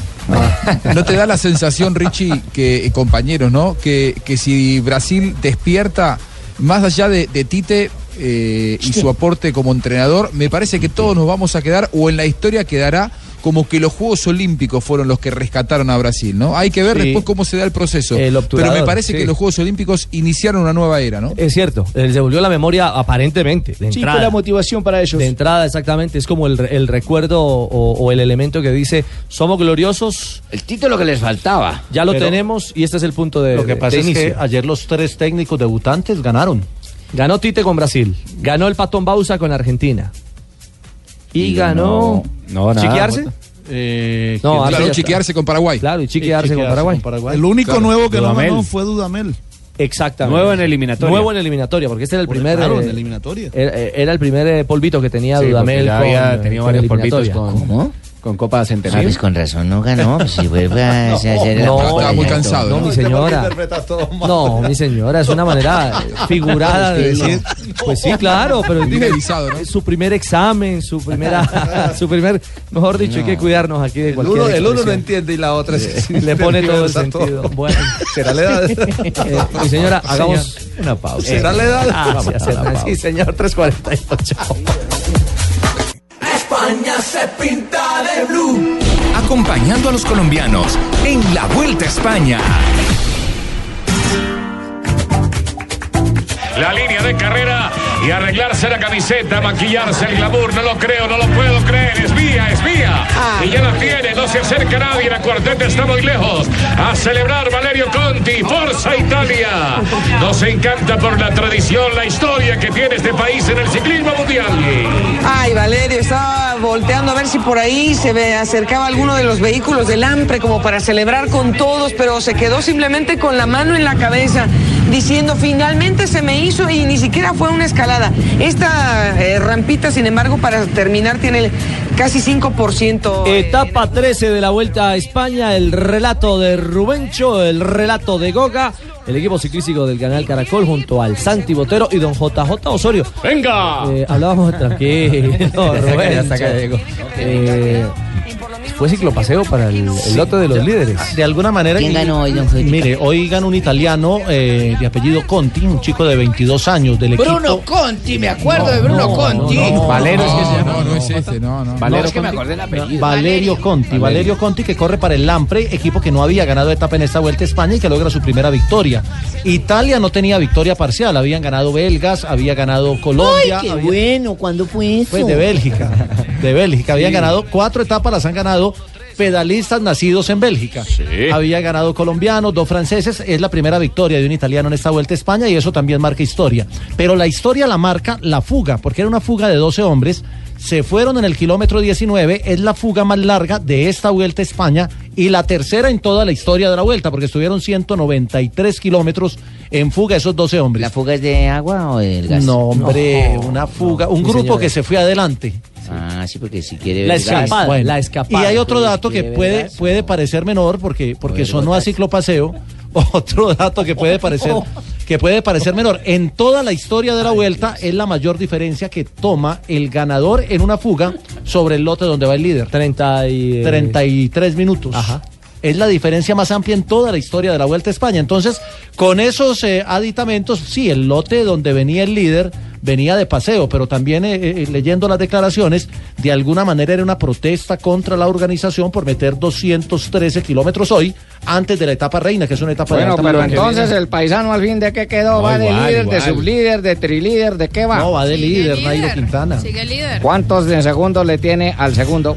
¿No te da la sensación, Richie, que eh, compañeros, ¿no? Que, que si Brasil despierta, más allá de, de Tite eh, y su aporte como entrenador, me parece que todos nos vamos a quedar, o en la historia quedará como que los Juegos Olímpicos fueron los que rescataron a Brasil, ¿no? Hay que ver Sí. después cómo se da el proceso. El Pero me parece sí. que los Juegos Olímpicos iniciaron una nueva era, ¿no? Es cierto, él se volvió la memoria aparentemente. De Sí, entrada. fue la motivación para ellos. De entrada, exactamente. Es como el, re- el recuerdo o, o el elemento que dice: somos gloriosos. El título que les faltaba. Ya lo Pero- tenemos y este es el punto de. Lo que pasa de es que ayer los tres técnicos debutantes ganaron. Ganó Tite con Brasil. Ganó el Patón Bausa con Argentina. Y, Y ganó. no, nada, ¿Chiquearse? Eh, No, ¿quién- ahora Claro, chiquearse con Paraguay. Claro, y chiquearse con chiquearse Paraguay. El único Claro. nuevo que no Dudamel. ganó fue Dudamel. Exactamente. Nuevo en eliminatoria. Nuevo en eliminatoria, porque este era el primer. claro, en eh, eliminatoria. Era, era el primer eh, polvito que tenía Sí, Dudamel. ya con, había eh, tenido con varios polvitos con, ¿Cómo? Con Copa Ah, Centenario. pues con razón no ganó. Pues si vuelve a hacer No, Copa muy cansado, No, mi señora. No, mi señora, es una manera figurada de decir. Pues sí, claro, pero es su primer examen, su primera, su primer, mejor dicho, hay que cuidarnos aquí de El cualquier uno, el uno no expresión. entiende y la otra sí- Le pone todo el Está sentido. Bueno, ¿Será la edad? eh, mi señora, hagamos una pausa. ¿Será la edad? Hernán. Sí, señor, 348. España se pinta de blue. Acompañando a los colombianos en la Vuelta a España. La línea de carrera y arreglarse la camiseta, maquillarse el glamour. No lo creo, no lo puedo creer. Es vía, es vía. Y ya la tiene, no se acerca nadie. La cuarteta está muy lejos. A celebrar Valerio Conti. Forza Italia. Nos encanta por la tradición, la historia que tiene este país en el ciclismo mundial. Ay, Valerio, estaba volteando a ver si por ahí se acercaba alguno de los vehículos del AMPRE como para celebrar con todos, pero se quedó simplemente con la mano en la cabeza, diciendo, finalmente se me hizo y ni siquiera fue una escalada. Esta eh, rampita, sin embargo, para terminar, tiene casi 5%. eh, Etapa 13 de la Vuelta a España, el relato de Rubencho, el relato de Goga, el equipo ciclístico del Canal Caracol junto al Santi Botero y don JJ Osorio. ¡Venga! Eh, hablábamos tranquilo, Rubencho. Eh, fue ciclopaseo para el, el lote de los líderes. De alguna manera. ¿Quién ganó hoy, don Federico? Mire, hoy gana un italiano eh, de apellido Conti, un chico de 22 años del equipo. Bruno Conti, me acuerdo de Bruno Conti. Valero es que se llama. No, no es ese, no, no. Valero es que me Conti. acordé el apellido. Valerio Conti, Valerio Conti que corre para el Lampre, equipo que no había ganado etapa en esta vuelta a España y que logra su primera victoria. Italia no tenía victoria parcial, habían ganado belgas, había ganado Colombia. Ay, qué había- bueno, ¿cuándo fue eso? Pues de Bélgica, de Bélgica. Habían ganado cuatro etapas, las han ganado pedalistas nacidos en Bélgica. Había ganado colombianos, dos franceses. Es la primera victoria de un italiano en esta vuelta a España y eso también marca historia. Pero la historia la marca la fuga, porque era una fuga de 12 hombres. Se fueron en el kilómetro 19, es la fuga más larga de esta vuelta a España y la tercera en toda la historia de la vuelta, porque estuvieron 193 kilómetros en fuga esos 12 hombres. ¿La fuga es de agua o del gas? No, hombre, una fuga, un Sí, grupo señora. que se fue adelante. Ah, sí, porque si quiere La ver gas- escapada, Bueno, la escapada. Y hay otro dato que puede, gas, puede parecer menor porque, porque sonó a ciclopaseo. Otro dato que puede parecer que puede parecer menor. En toda la historia de la vuelta es la mayor diferencia que toma el ganador en una fuga sobre el lote donde va el líder. 30 y, eh, 33 minutos. Ajá. Es la diferencia más amplia en toda la historia de la Vuelta a España. Entonces, con esos eh, aditamentos, sí, el lote donde venía el líder venía de paseo, pero también eh, eh, leyendo las declaraciones, de alguna manera era una protesta contra la organización por meter 213 kilómetros hoy, antes de la etapa reina, que es una etapa de Bueno, alta pero montaña. entonces el paisano al fin de qué quedó, No, va de igual, líder, de sublíder, de trilíder, ¿de qué va? No, va de líder, líder. Nairo Quintana. Sigue líder. ¿Cuántos de segundos le tiene al segundo?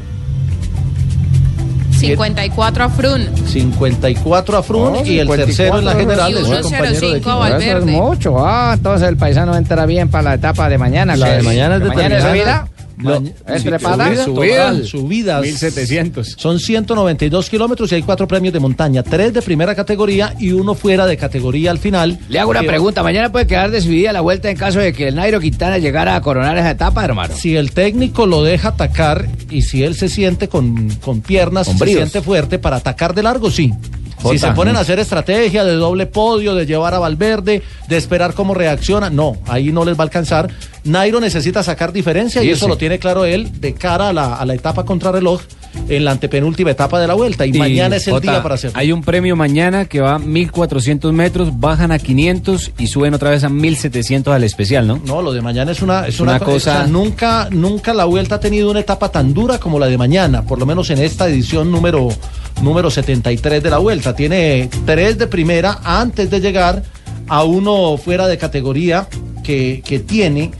54 a Frun. 54 a Frun No, y el 54 tercero en la general y es su compañero de 1.05 equipo. a Eso es Valverde. mucho. Ah, entonces el paisano entra bien para la etapa de mañana. La ¿qué de mañana es ¿Que mañana es vida? Sí, trepada? subida, subidas. 1700. Son 192 kilómetros y hay cuatro premios de montaña, tres de primera categoría y uno fuera de categoría al final. Le hago una Que- pregunta. Mañana puede quedar decidida la vuelta en caso de que el Nairo Quintana llegara a coronar esa etapa, hermano. Si el técnico lo deja atacar y si él se siente con, con piernas, Con se siente fuerte para atacar de largo, sí. Jota. Si se ponen a hacer estrategia de doble podio, de llevar a Valverde, de esperar cómo reacciona, no, ahí no les va a alcanzar. Nairo necesita sacar diferencia y Irse. eso lo tiene claro él de cara a la, a la etapa contrarreloj en la antepenúltima etapa de la vuelta. Y, Y, mañana es el Jota, día para hacerlo. Hay un premio mañana que va a 1400 metros, bajan a 500 y suben otra vez a 1700 al especial, ¿no? No, lo de mañana es una, es una, una co- cosa- o sea, nunca, nunca la vuelta ha tenido una etapa tan dura como la de mañana, por lo menos en esta edición número, número 73 de la vuelta. Tiene tres de primera antes de llegar a uno fuera de categoría que, que tiene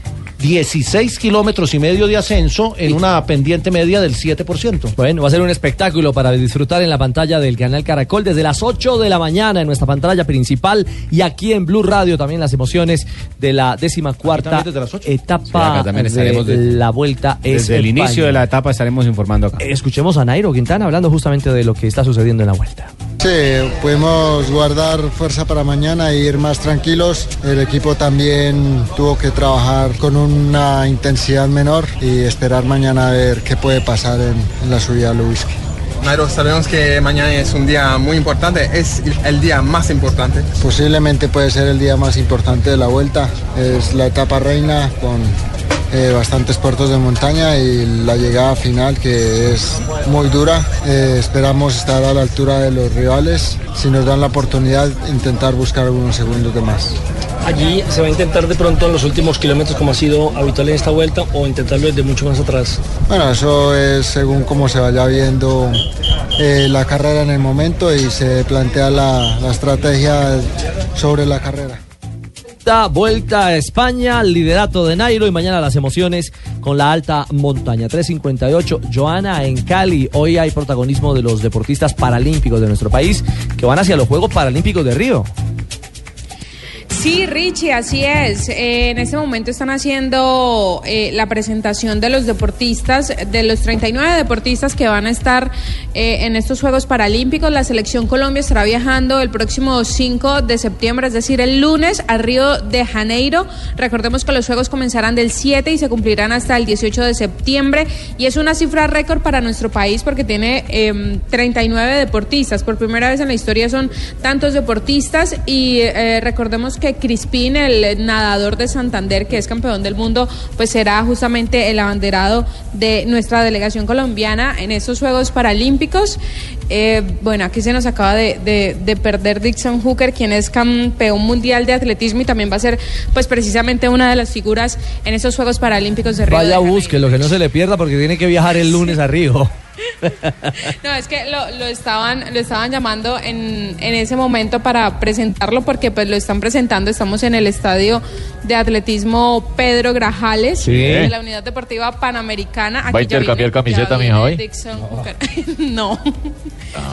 16 kilómetros y medio de ascenso en una pendiente media del 7%. Bueno, va a ser un espectáculo para disfrutar en la pantalla del canal Caracol desde las 8 de la mañana en nuestra pantalla principal y aquí en Blue Radio también las emociones de la décima cuarta. Sí, etapa de estaremos de- la vuelta es Desde el España. inicio de la etapa estaremos informando acá. Escuchemos a Nairo Quintana hablando justamente de lo que está sucediendo en la vuelta. Sí, pudimos guardar fuerza para mañana e ir más tranquilos. El equipo también tuvo que trabajar con una intensidad menor y esperar mañana a ver qué puede pasar en, en la subida al whisky. Nairo, sabemos que mañana es un día muy importante, es el día más importante. Posiblemente puede ser el día más importante de la vuelta. Es la etapa reina con eh, bastantes puertos de montaña y la llegada final que es muy dura. Eh, esperamos estar a la altura de los rivales. Si nos dan la oportunidad, intentar buscar algunos segundos de más. Allí se va a intentar de pronto en los últimos kilómetros como ha sido habitual en esta vuelta o intentarlo desde mucho más atrás. Bueno, eso es según cómo se vaya viendo eh, la carrera en el momento y se plantea la, la estrategia sobre la carrera. Vuelta, a España, liderato de Nairo y mañana las emociones con la alta montaña. 358, Joana en Cali. Hoy hay protagonismo de los deportistas paralímpicos de nuestro país que van hacia los Juegos Paralímpicos de Río. Sí, Richie, así es. Eh, en este momento están haciendo eh, la presentación de los deportistas, de los 39 deportistas que van a estar eh, en estos Juegos Paralímpicos. La selección Colombia estará viajando el próximo 5 de septiembre, es decir, el lunes, a Río de Janeiro. Recordemos que los Juegos comenzarán del 7 y se cumplirán hasta el 18 de septiembre. Y es una cifra récord para nuestro país porque tiene eh, 39 deportistas. Por primera vez en la historia son tantos deportistas y eh, recordemos que Crispín, el nadador de Santander, que es campeón del mundo, pues será justamente el abanderado de nuestra delegación colombiana en estos Juegos Paralímpicos. Eh, bueno, aquí se nos acaba de, de- de perder Dixon Hooker, quien es campeón mundial de atletismo y también va a ser pues precisamente una de las figuras en estos Juegos Paralímpicos de Río. de Vaya Janeiro. lo que no se le pierda porque tiene que viajar el lunes a Río. No, es que lo, lo estaban, lo estaban llamando en, en ese momento para presentarlo porque pues lo están presentando. Estamos en el estadio de atletismo Pedro Grajales Sí. de la Unidad Deportiva Panamericana. Aquí ¿Va a intercambiar camiseta, mija, hoy? Dixon Hooker. no.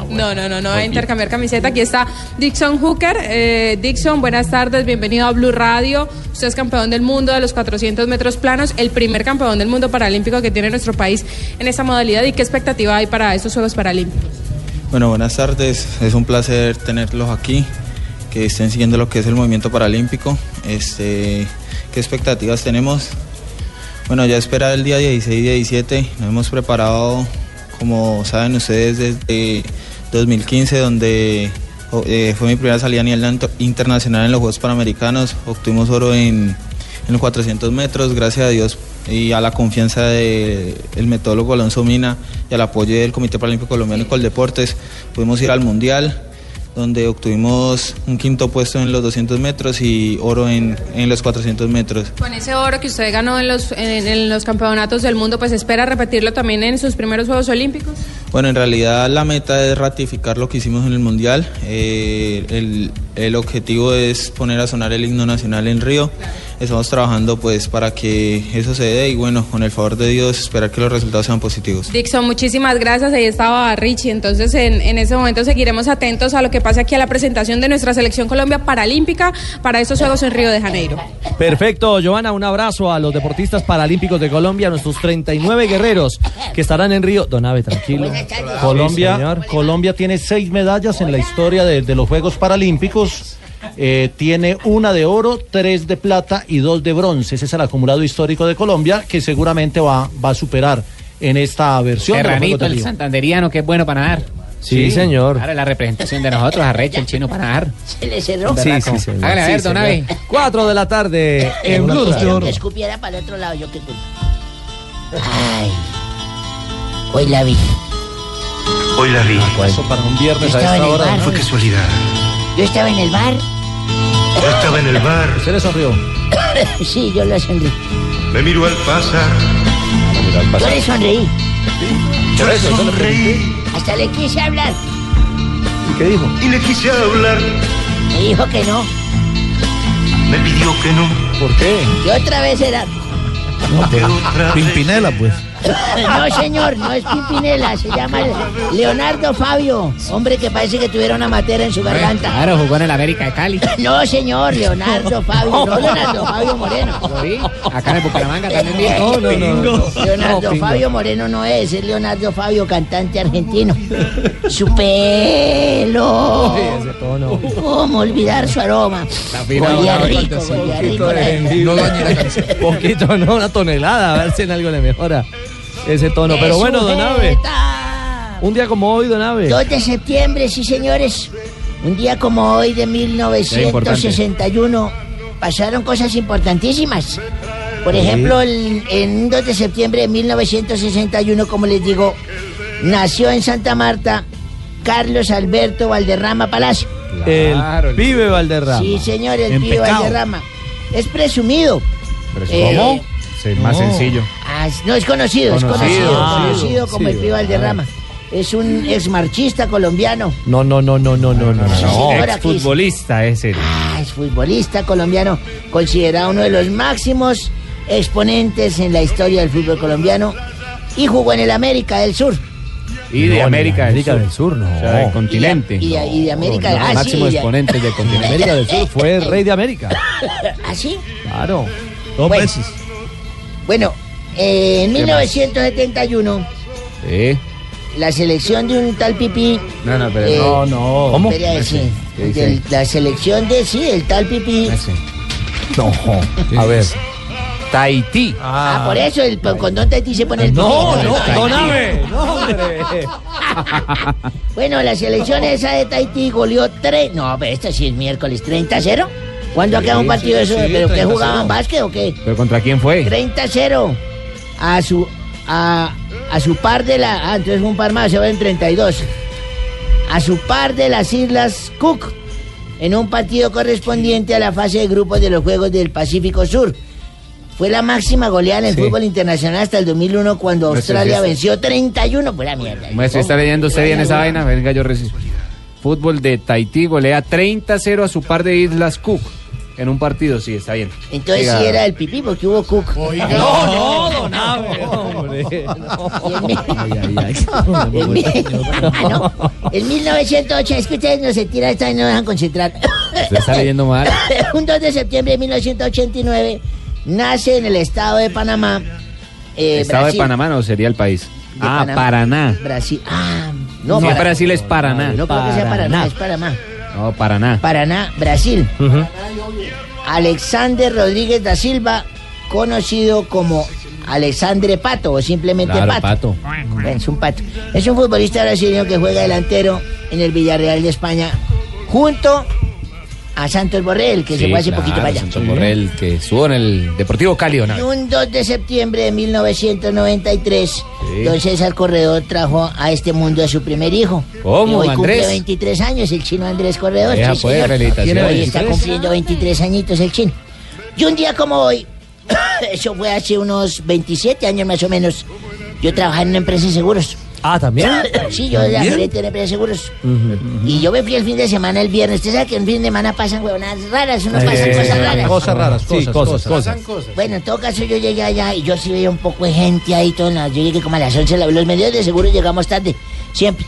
No, no, no, no va a intercambiar camiseta. Aquí está Dixon Hooker. Eh, Dixon, buenas tardes, bienvenido a Blue Radio. Usted es campeón del mundo de los 400 metros planos, el primer campeón del mundo paralímpico que tiene nuestro país en esta modalidad. ¿Y qué expectativa hay para estos Juegos Paralímpicos? Bueno, buenas tardes. Es un placer tenerlos aquí, que estén siguiendo lo que es el movimiento paralímpico. Este, ¿Qué expectativas tenemos? Bueno, ya esperar el día 16 y 17. Nos hemos preparado, como saben ustedes, desde 2015, donde eh, fue mi primera salida a nivel internacional en los Juegos Panamericanos. Obtuvimos oro en, en los 400 metros, gracias a Dios y a la confianza del metólogo Alonso Mina y al apoyo del Comité Paralímpico Colombiano y Coldeportes. Pudimos ir al Mundial, donde obtuvimos un quinto puesto en los 200 metros y oro en, en los 400 metros. Con ese oro que usted ganó en los, en, en los campeonatos del mundo, pues espera repetirlo también en sus primeros Juegos Olímpicos. Bueno, en realidad la meta es ratificar lo que hicimos en el Mundial. Eh, el, el objetivo es poner a sonar el himno nacional en Río. Estamos trabajando pues para que eso se dé y bueno, con el favor de Dios esperar que los resultados sean positivos. Dixon, muchísimas gracias. Ahí estaba Richie. Entonces, en, en ese momento seguiremos atentos a lo que pase aquí a la presentación de nuestra selección Colombia Paralímpica para estos Juegos en Río de Janeiro. Perfecto, Giovanna, un abrazo a los deportistas paralímpicos de Colombia, nuestros 39 guerreros que estarán en Río. Don Ave, tranquilo. Colombia. Colombia tiene seis medallas en la historia de, de los Juegos Paralímpicos. Eh, tiene una de oro, tres de plata y dos de bronce. Ese es el acumulado histórico de Colombia que seguramente va, va a superar en esta versión. Serranito, el santanderiano, que es bueno para nadar. Sí, señor. Ahora la representación de nosotros, arrecho el chino para nadar. Se le cerró. Sí, sí, señor. Hágale a ver, Sí, don. Abe. Cuatro de la tarde en Blue Dijeron Radio. que escupiera para el otro lado, yo qué culpa. Ay. Hoy la vi. Hoy la vi. Eso para un viernes a esta hora. bar. Fue casualidad. Yo estaba en el bar. Yo estaba en el bar. ¿Usted le sonrió? sí, yo le sonreí. Me miró al pasar. Yo le sonreí. Yo le sonreí. Hasta le quise hablar. ¿Y qué dijo? Y le quise hablar. Me dijo que no. Me pidió que no. ¿Por qué? Que otra vez era. Pimpinela, pues. No, señor, no es Pimpinela, se llama Leonardo Fabio. Hombre que parece que tuviera una matera en su garganta. Claro, jugó en el América de Cali. No, señor, Leonardo Fabio, no Leonardo Fabio Moreno. Lo vi. Acá en el Bucaramanga también vi. No, no, no. Leonardo. Fabio Moreno no es, es Leonardo Fabio, cantante argentino. Su pelo. ¿Cómo olvidar su aroma? Olía ¿no? rico, Un olía poquito rico. No dañe la canción. Poquito, no, una tonelada, a ver si en algo le mejora ese tono. Pero ¡Qué bueno, don Ave, sujeta! un día como hoy, don Ave. 2 de septiembre, sí señores. Un día como hoy de 1961 pasaron cosas importantísimas. Por ejemplo, el- en un 2 de septiembre de 1961, como les digo, nació en Santa Marta Carlos Alberto Valderrama Palacio. El Claro, el- pibe Valderrama. Sí, señor, el En pibe pecado. Valderrama. Es presumido. Es Eh, Sí, más no. sencillo. Ah, no, es conocido, es Conocido, conocido, ah, conocido como el sí, pibe Valderrama. Es un exmarchista colombiano. No, no, no, no, no, no, no. Sí, señora, aquí- Exfutbolista es él. Ah, es futbolista colombiano, considerado uno de los máximos exponentes en la historia del fútbol colombiano y jugó en el América del Sur. Y de No, América, América del del Sur, no. O sea, del continente. Y de, y de América, No, ah, máximo sí, exponente del continente. América del Sur fue el rey de América. ¿Ah, sí? Claro. Dos Bueno. veces. Bueno, eh, en ¿Qué más? 1971, Sí. la selección de un tal Pipí. No, no, pero eh, no, no. ¿Cómo? del- la selección de, sí, el tal Pipí. No. A ver. Tahití. Ah, por eso el condón Tahití se pone el No, Pipí. no, don Ave. No, hombre. Bueno, la selección esa de Tahití goleó 3. No, pero esta sí es miércoles 30-0. ¿Cuándo quedado un partido de eso? sí, ¿Pero qué 30-0. jugaban básquet o qué? ¿Pero contra quién fue? 30-0. A su, a, a su par de la. Ah, entonces un par más, se va en 32. A su par de las Islas Cook. En un partido correspondiente a la fase de grupos de los Juegos del Pacífico Sur. Fue la máxima goleada en el Sí. fútbol internacional hasta el 2001 cuando Australia venció 31 por la mierda. Maestro, ¿está leyendo usted bien esa vaina? Venga, yo recibo. Fútbol de Tahití golea 30-0 a su par de Islas Cook. En un partido, sí, está bien. Entonces Siga. sí era el pipí porque hubo Cook. No, no, don. Hombre. En, mi- Ah, no. En 1908, es que ustedes no se tiran esta y no me dejan concentrar. Usted está leyendo mal. Un 2 de septiembre de 1989 nace en el estado de Panamá. eh, ¿Estado Brasil. de Panamá no sería el país? De ah, Panamá. Paraná. Brasil. Ah, No, no, Brasil es Paraná. no creo que sea Paraná, es Panamá. No, Paraná. Paraná, Brasil. Alexander Rodríguez da Silva, conocido como Alexandre Pato o simplemente Claro, Pato. Bueno, Es un pato. Es un futbolista brasileño que juega delantero en el Villarreal de España junto a Santos Borrell, que se Sí, fue hace claro, poquito para allá. Santos Borrell, que estuvo en el Deportivo Cali, ¿o no? Y un 2 de septiembre de 1993, Sí. don César Corredor trajo a este mundo a su primer hijo. ¿Cómo, Y hoy cumple Andrés? 23 años el chino Andrés Corredor. Vea, sí, pues, felicitaciones. Hoy está 23. cumpliendo 23 añitos el chino. Y un día como hoy, eso fue hace unos 27 años más o menos, yo trabajaba en una empresa de seguros. Ah, ¿también? Sí, yo de la de seguros. Y yo me fui el fin de semana, el viernes. Usted sabe que el fin de semana pasan huevonadas raras, uno pasa Eh, cosas raras. cosas raras, Sí, cosas, cosas, cosas. Bueno, en todo caso yo llegué allá y yo sí veía un poco de gente ahí, todo la- yo llegué como a las 11, la- los medios de seguro llegamos tarde, siempre.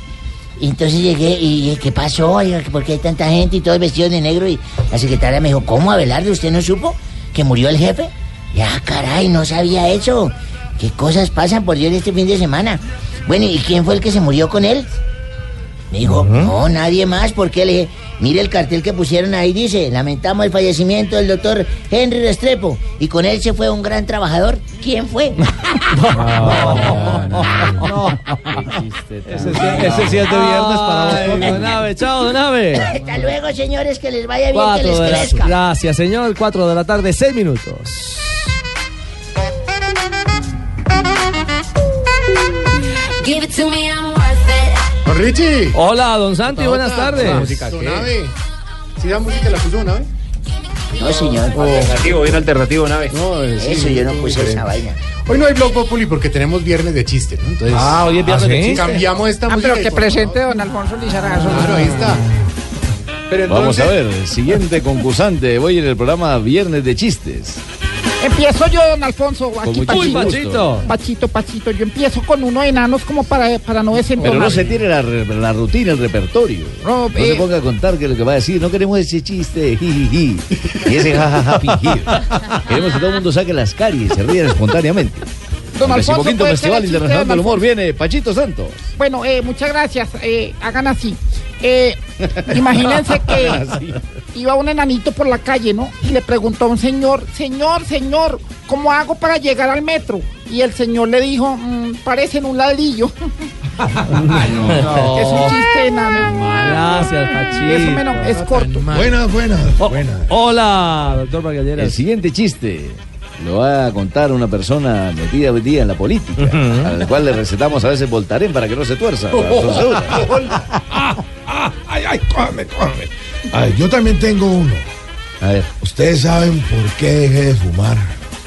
Y entonces llegué y dije, ¿qué pasó? Oiga, ¿por qué hay tanta gente y todos vestidos de negro? Y la secretaria me dijo, ¿cómo, Abelardo? ¿Usted no supo que murió el jefe? Ya, caray, no sabía eso. ¿Qué cosas pasan por Dios este fin de semana? Bueno, ¿y quién fue el que se murió con él? Me dijo, no, nadie más, porque le dije, mire el cartel que pusieron ahí, dice, lamentamos el fallecimiento del doctor Henry Restrepo, y con él se fue un gran trabajador. ¿Quién fue? Ese, sí- ese sí es de viernes para vos. Don Abe, chao, don Abe. Hasta luego, señores, que les vaya bien, que les la- crezca. Gracias, señor. Cuatro de la tarde, seis minutos. Give it to me, I'm worth it. Don Richie. Hola, don Santi, buenas tardes. Don Abe. ¿Sí la música la puso Don Abe? No, señor. Alternativo, bien alternativo, Nave. No, Eso yo no puse esa vaina. Hoy no hay Blog Populi porque tenemos viernes de chistes, ¿no? Entonces, Ah, hoy es viernes de chistes. Cambiamos esta Ah, música. pero que presente don Alfonso Lizarazo. Claro, ahí está. Pero Vamos a ver, siguiente concursante. Voy en el programa Viernes de Chistes. Empiezo yo, don Alfonso. Aquí Pachito. gusto. Pachito, Pachito. Yo empiezo con uno de enanos como para, para no desentonar. Pero no se tiene la, la rutina, el repertorio. No, No eh. se ponga a contar que lo que va a decir, no queremos ese chiste, jijiji, y ese jajaja fingir. Queremos que todo el mundo saque las caries y se rían espontáneamente. Don Alfonso, Festival el chiste, Internacional del Humor viene Pachito Santos. Bueno, eh, muchas gracias. Eh, hagan así. Eh, imagínense que Así. iba un enanito por la calle, ¿no? Y le preguntó a un señor, señor, señor, ¿cómo hago para llegar al metro? Y el señor le dijo, "Mm, parecen un ladrillo. Es un chiste enano. Gracias, Pachito. Es, menos, es corto. Buenas, buenas. Oh, Hola, doctor Magallanes. El siguiente chiste lo va a contar una persona metida hoy día en la política, a la cual le recetamos a veces Voltaren para que no se tuerza. para su salud. Ay, ay, cójame, cójame. Ay, yo también tengo uno. A ver. ¿Ustedes saben por qué dejé de fumar?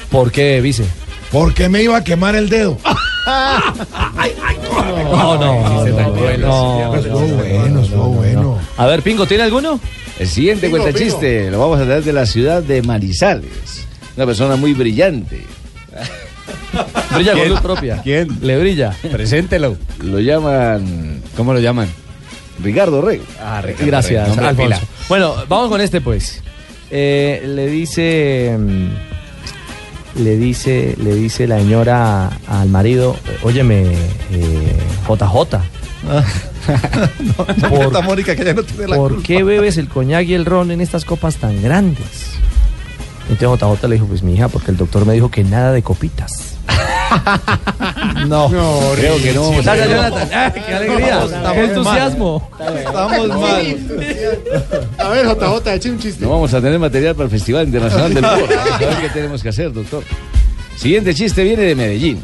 ¿Por qué, vice? Porque me iba a quemar el dedo. No, no, no, Estuvo bueno, bueno. A ver, Pingo, ¿tiene alguno? El siguiente cuenta chiste lo vamos a traer de la ciudad de Manizales. Una persona muy brillante. Brilla con luz propia. ¿Quién? Le brilla. Preséntelo. Lo llaman. ¿Cómo lo llaman? Ricardo Rey. Ah, Gracias, Alfonso. Bueno, vamos con este pues. Eh, le dice mm, le dice le dice la señora al marido, óyeme, eh, JJ. ¿Por, Esta Mónica que ya no tiene la ¿Por qué bebes el coñac y el ron en estas copas tan grandes? Entonces JJ le dijo, pues mi hija, porque el doctor me dijo que nada de copitas. No, creo que no. Gracias, Jonathan. ¡Ay, qué alegría! ¡Qué entusiasmo! Estamos mal. A ver, JJ, eche un chiste. No vamos a tener material para el Festival Internacional del Humor. A ver qué tenemos que hacer, doctor. Siguiente chiste viene de Medellín.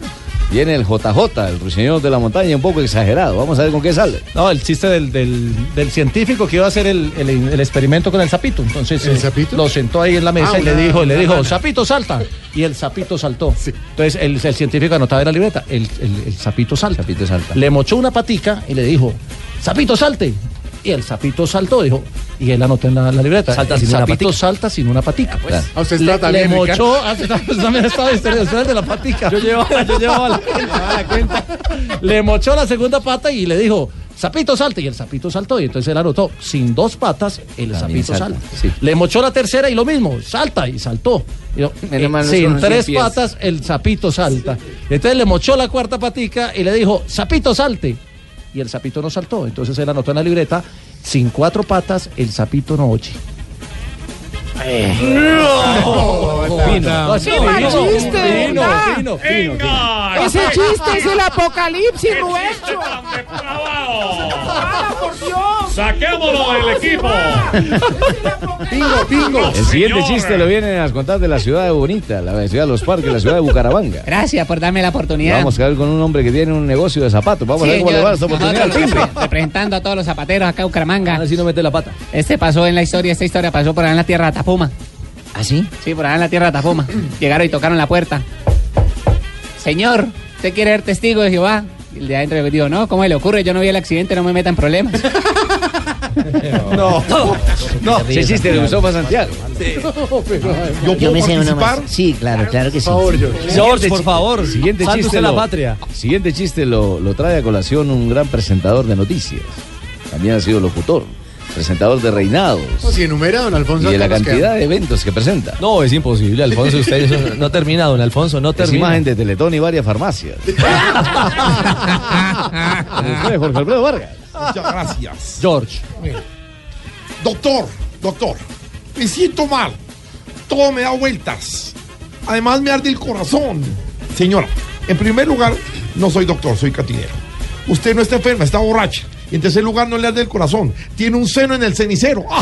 Viene el JJ, el ruiseñor de la montaña, un poco exagerado. Vamos a ver con qué sale. No, el chiste del, del, del científico que iba a hacer el, el- el experimento con el sapito. Entonces ¿El eh, sapito? lo sentó ahí en la mesa Ah, y le dijo, le dijo, sapito salta. Y el sapito saltó. Entonces el, el científico anotaba en la libreta, el, el- el sapito salta. Sapito salta. Le mochó una patica y le dijo, sapito salte. Y el sapito saltó, dijo, y él anotó en la, la libreta. Salta el sin una sapito patica. salta sin una patica. Claro. A usted Le, está le también, Ricardo. mochó, ah, también estaba usted de la patica. Yo llevaba, yo llevaba la cuenta. Le mochó la segunda pata y le dijo, sapito salte. Y el sapito saltó. Y entonces él anotó, sin dos patas, el También sapito salta, salta. sí. Le mochó la tercera y lo mismo, salta y saltó. Y yo, Menos eh, no sin tres patas, el sapito salta. Entonces le mochó la cuarta patica y le dijo, sapito salte. Y el sapito no saltó. Entonces él anotó en la libreta, sin cuatro patas, el sapito no oye. No, fino. Ese chiste es el apocalipsis, Rubencho. ¡Ah, por Dios! ¡Saquémoslo del equipo! Pingo, pingo. El siguiente chiste lo vienen a contar de la ciudad de Bonita, la ciudad de los parques, la ciudad de Bucaramanga. Gracias por darme la oportunidad. Vamos a ver con un hombre que tiene un negocio de zapatos. Vamos a ver cómo le va esta oportunidad representando a todos los zapateros acá en Bucaramanga. Ahora sí no mete la pata. Este pasó en la historia, esta historia pasó por allá en la tierra de Tapuma. ¿Ah, sí? Sí, por allá en la tierra de Tapuma. Llegaron y tocaron la puerta. Señor, ¿usted quiere ser testigo de Jehová? El de adentro digo, no, ¿cómo se le ocurre? Yo no vi el accidente, no me metan problemas. No, no, ese chiste le gustó más a Santiago. Yo, me sé uno más. Sí, claro, claro que sí. George, por favor, Siguiente chiste. usted la lo- patria. Siguiente chiste lo, lo trae a colación un gran presentador de noticias. También ha sido locutor, presentador de reinados No, si enumera don Alfonso. y de la cantidad de eventos que presenta. No, es imposible, Alfonso. Usted eso no termina, don Alfonso, no Es termina. imagen de Teletón y varias farmacias. Usted, Jorge Alfredo Vargas. Muchas gracias. George. Doctor, doctor, me siento mal. Todo me da vueltas. Además me arde el corazón. Señora, en primer lugar, no soy doctor, soy catinero. Usted no está enferma, está borracha. Y en tercer lugar, no le arde el corazón. Tiene un seno en el cenicero.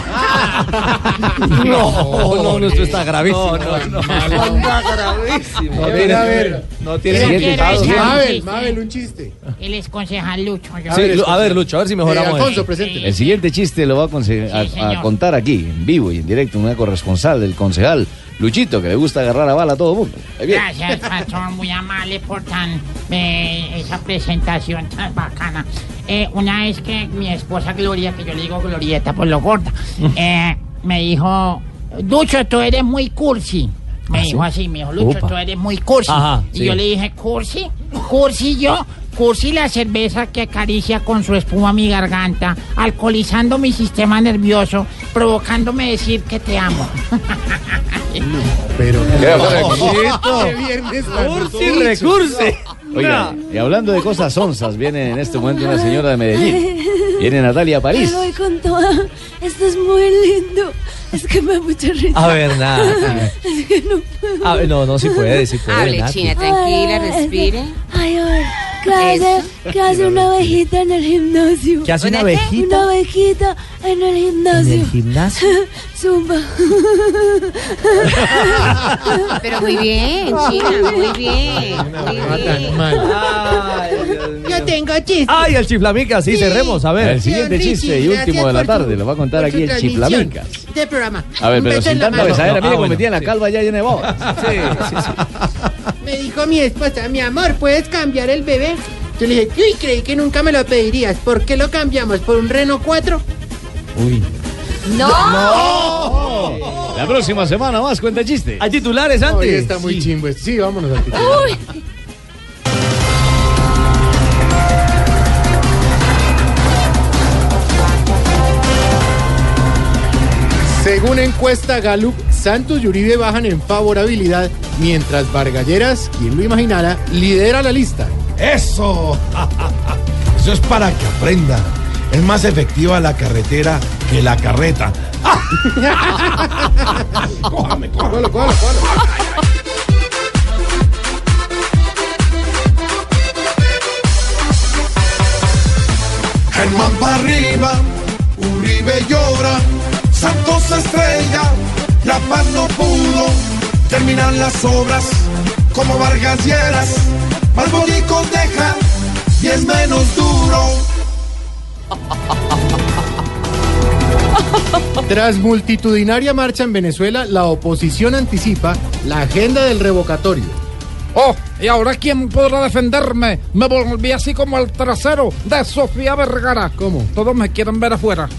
No, no, no, esto está gravísimo. No, no, Está gravísimo. No A tiene- ver, a ver. no tiene Mabel. Mabel, un chiste. Él es concejal Lucho. yo- Sí, Lu- a ver, Lucho, a ver si mejoramos. Eh, Alfonso, presente. El siguiente chiste lo va a, contar aquí, en vivo y en directo, una corresponsal del concejal Luchito, que le gusta agarrar a bala a todo mundo. Ahí viene. Gracias, pastor, muy amable por tan eh, esa presentación tan bacana. Eh, una vez que mi esposa Gloria, que yo le digo Glorieta por lo gorda, eh, me dijo, Lucho, tú eres muy cursi. Me ¿Ah, dijo sí? así, me dijo, Lucho, tú eres muy cursi. Ajá, y sí. yo le dije, ¿cursi? ¿Cursi yo? Cursi la cerveza que acaricia con su espuma mi garganta, alcoholizando mi sistema nervioso, provocándome decir que te amo. Pero. Cursi, recursi. Oiga, y hablando de cosas onzas, viene en este momento una señora de Medellín. Viene Natalia París. Me voy con toda. Esto es muy lindo. Es que me da mucha risa. A ver, nada. Es que no puedo. A ver, no, no, si puede, si puede. Hable, Nati. China, tranquila, Ay, respire. Ay, a ver, ¿qué hace, qué hace una abejita en el gimnasio? ¿Qué hace una qué? abejita? Una abejita en el gimnasio. ¿En el gimnasio? Zumba. Pero muy bien, China, muy bien. Muy bien. Yo tengo chiste. Ay, el chiflamica, sí, cerremos, a ver. El siguiente chiste y último de la tarde lo va a contar aquí el Chiflamicas. De programa. A ver, Un pero beso sin en la tanta mano. besadera, Ah, mire cómo bueno, metía en la sí. calva ya llena de bobas. Sí, sí, sí. Me dijo mi esposa, mi amor, ¿puedes cambiar el bebé? Yo le dije, uy, creí que nunca me lo pedirías. ¿Por qué lo cambiamos? ¿Por un Reno 4? Uy. ¡No! La próxima semana más cuenta chiste. ¿Hay titulares Hoy antes? está muy chimbo. esto. Sí, vámonos al titular. Uy. Según encuesta Gallup, Santos y Uribe bajan en favorabilidad, mientras Vargalleras, quien lo imaginara, lidera la lista. ¡Eso! Eso es para que aprendan. Es más efectiva la carretera que la carreta. cójame. Cójalo, cójalo, cójalo. Germán para arriba, Uribe llora, Santos estrella, La Paz no pudo terminar las obras como Vargas Lleras, Malbonicos deja y es menos duro. Tras multitudinaria marcha en Venezuela, la oposición anticipa la agenda del revocatorio. Oh, ¿y ahora quién podrá defenderme? Me volví así como el trasero de Sofía Vergara. ¿Cómo? Todos me quieren ver afuera.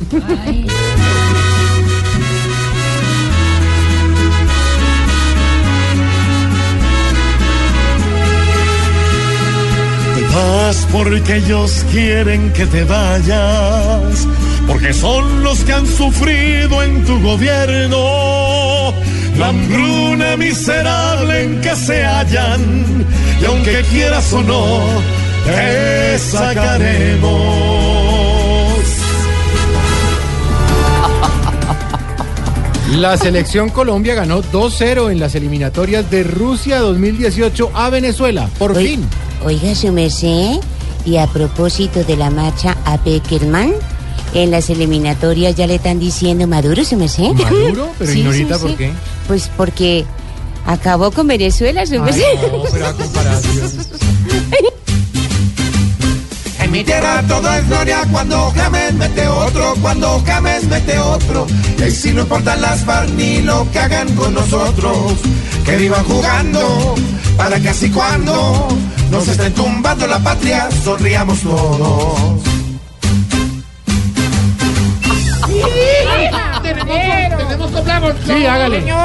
Te vas porque ellos quieren que te vayas, porque son los que han sufrido en tu gobierno la hambruna miserable en que se hallan, y aunque quieras o no, te sacaremos. La selección Colombia ganó 2-0 en las eliminatorias de Rusia 2018 a Venezuela. Por fin. Oiga, su merced, y a propósito de la marcha a Peckerman, en las eliminatorias ya le están diciendo Maduro, su merced. ¿Maduro? Pero, Sí, señorita, sí, ¿por sí. qué? Pues porque acabó con Venezuela, su Ay, merced. no, pero a comparación. En mi tierra todo es gloria cuando James mete otro, cuando James mete otro. Y ahí sí no importan las FARC ni lo que hagan con nosotros. Que vivan jugando, para para que así cuando nos estén tumbando la patria, sonriamos todos. Tenemos, tenemos coplamos. Sí, hágale. Señor.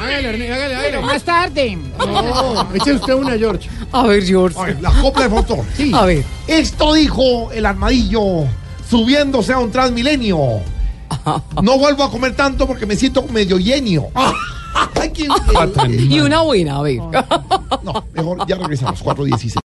Hágale, Ernie, hágale, hágale. Más tarde. No, eche usted una, George. A ver, George. la copla de foto. Sí. A ver. Esto dijo el armadillo subiéndose a un transmilenio. No vuelvo a comer tanto porque me siento medio genio. Ay, qué- Y una buena, a ver. No, mejor ya regresamos. 4.16.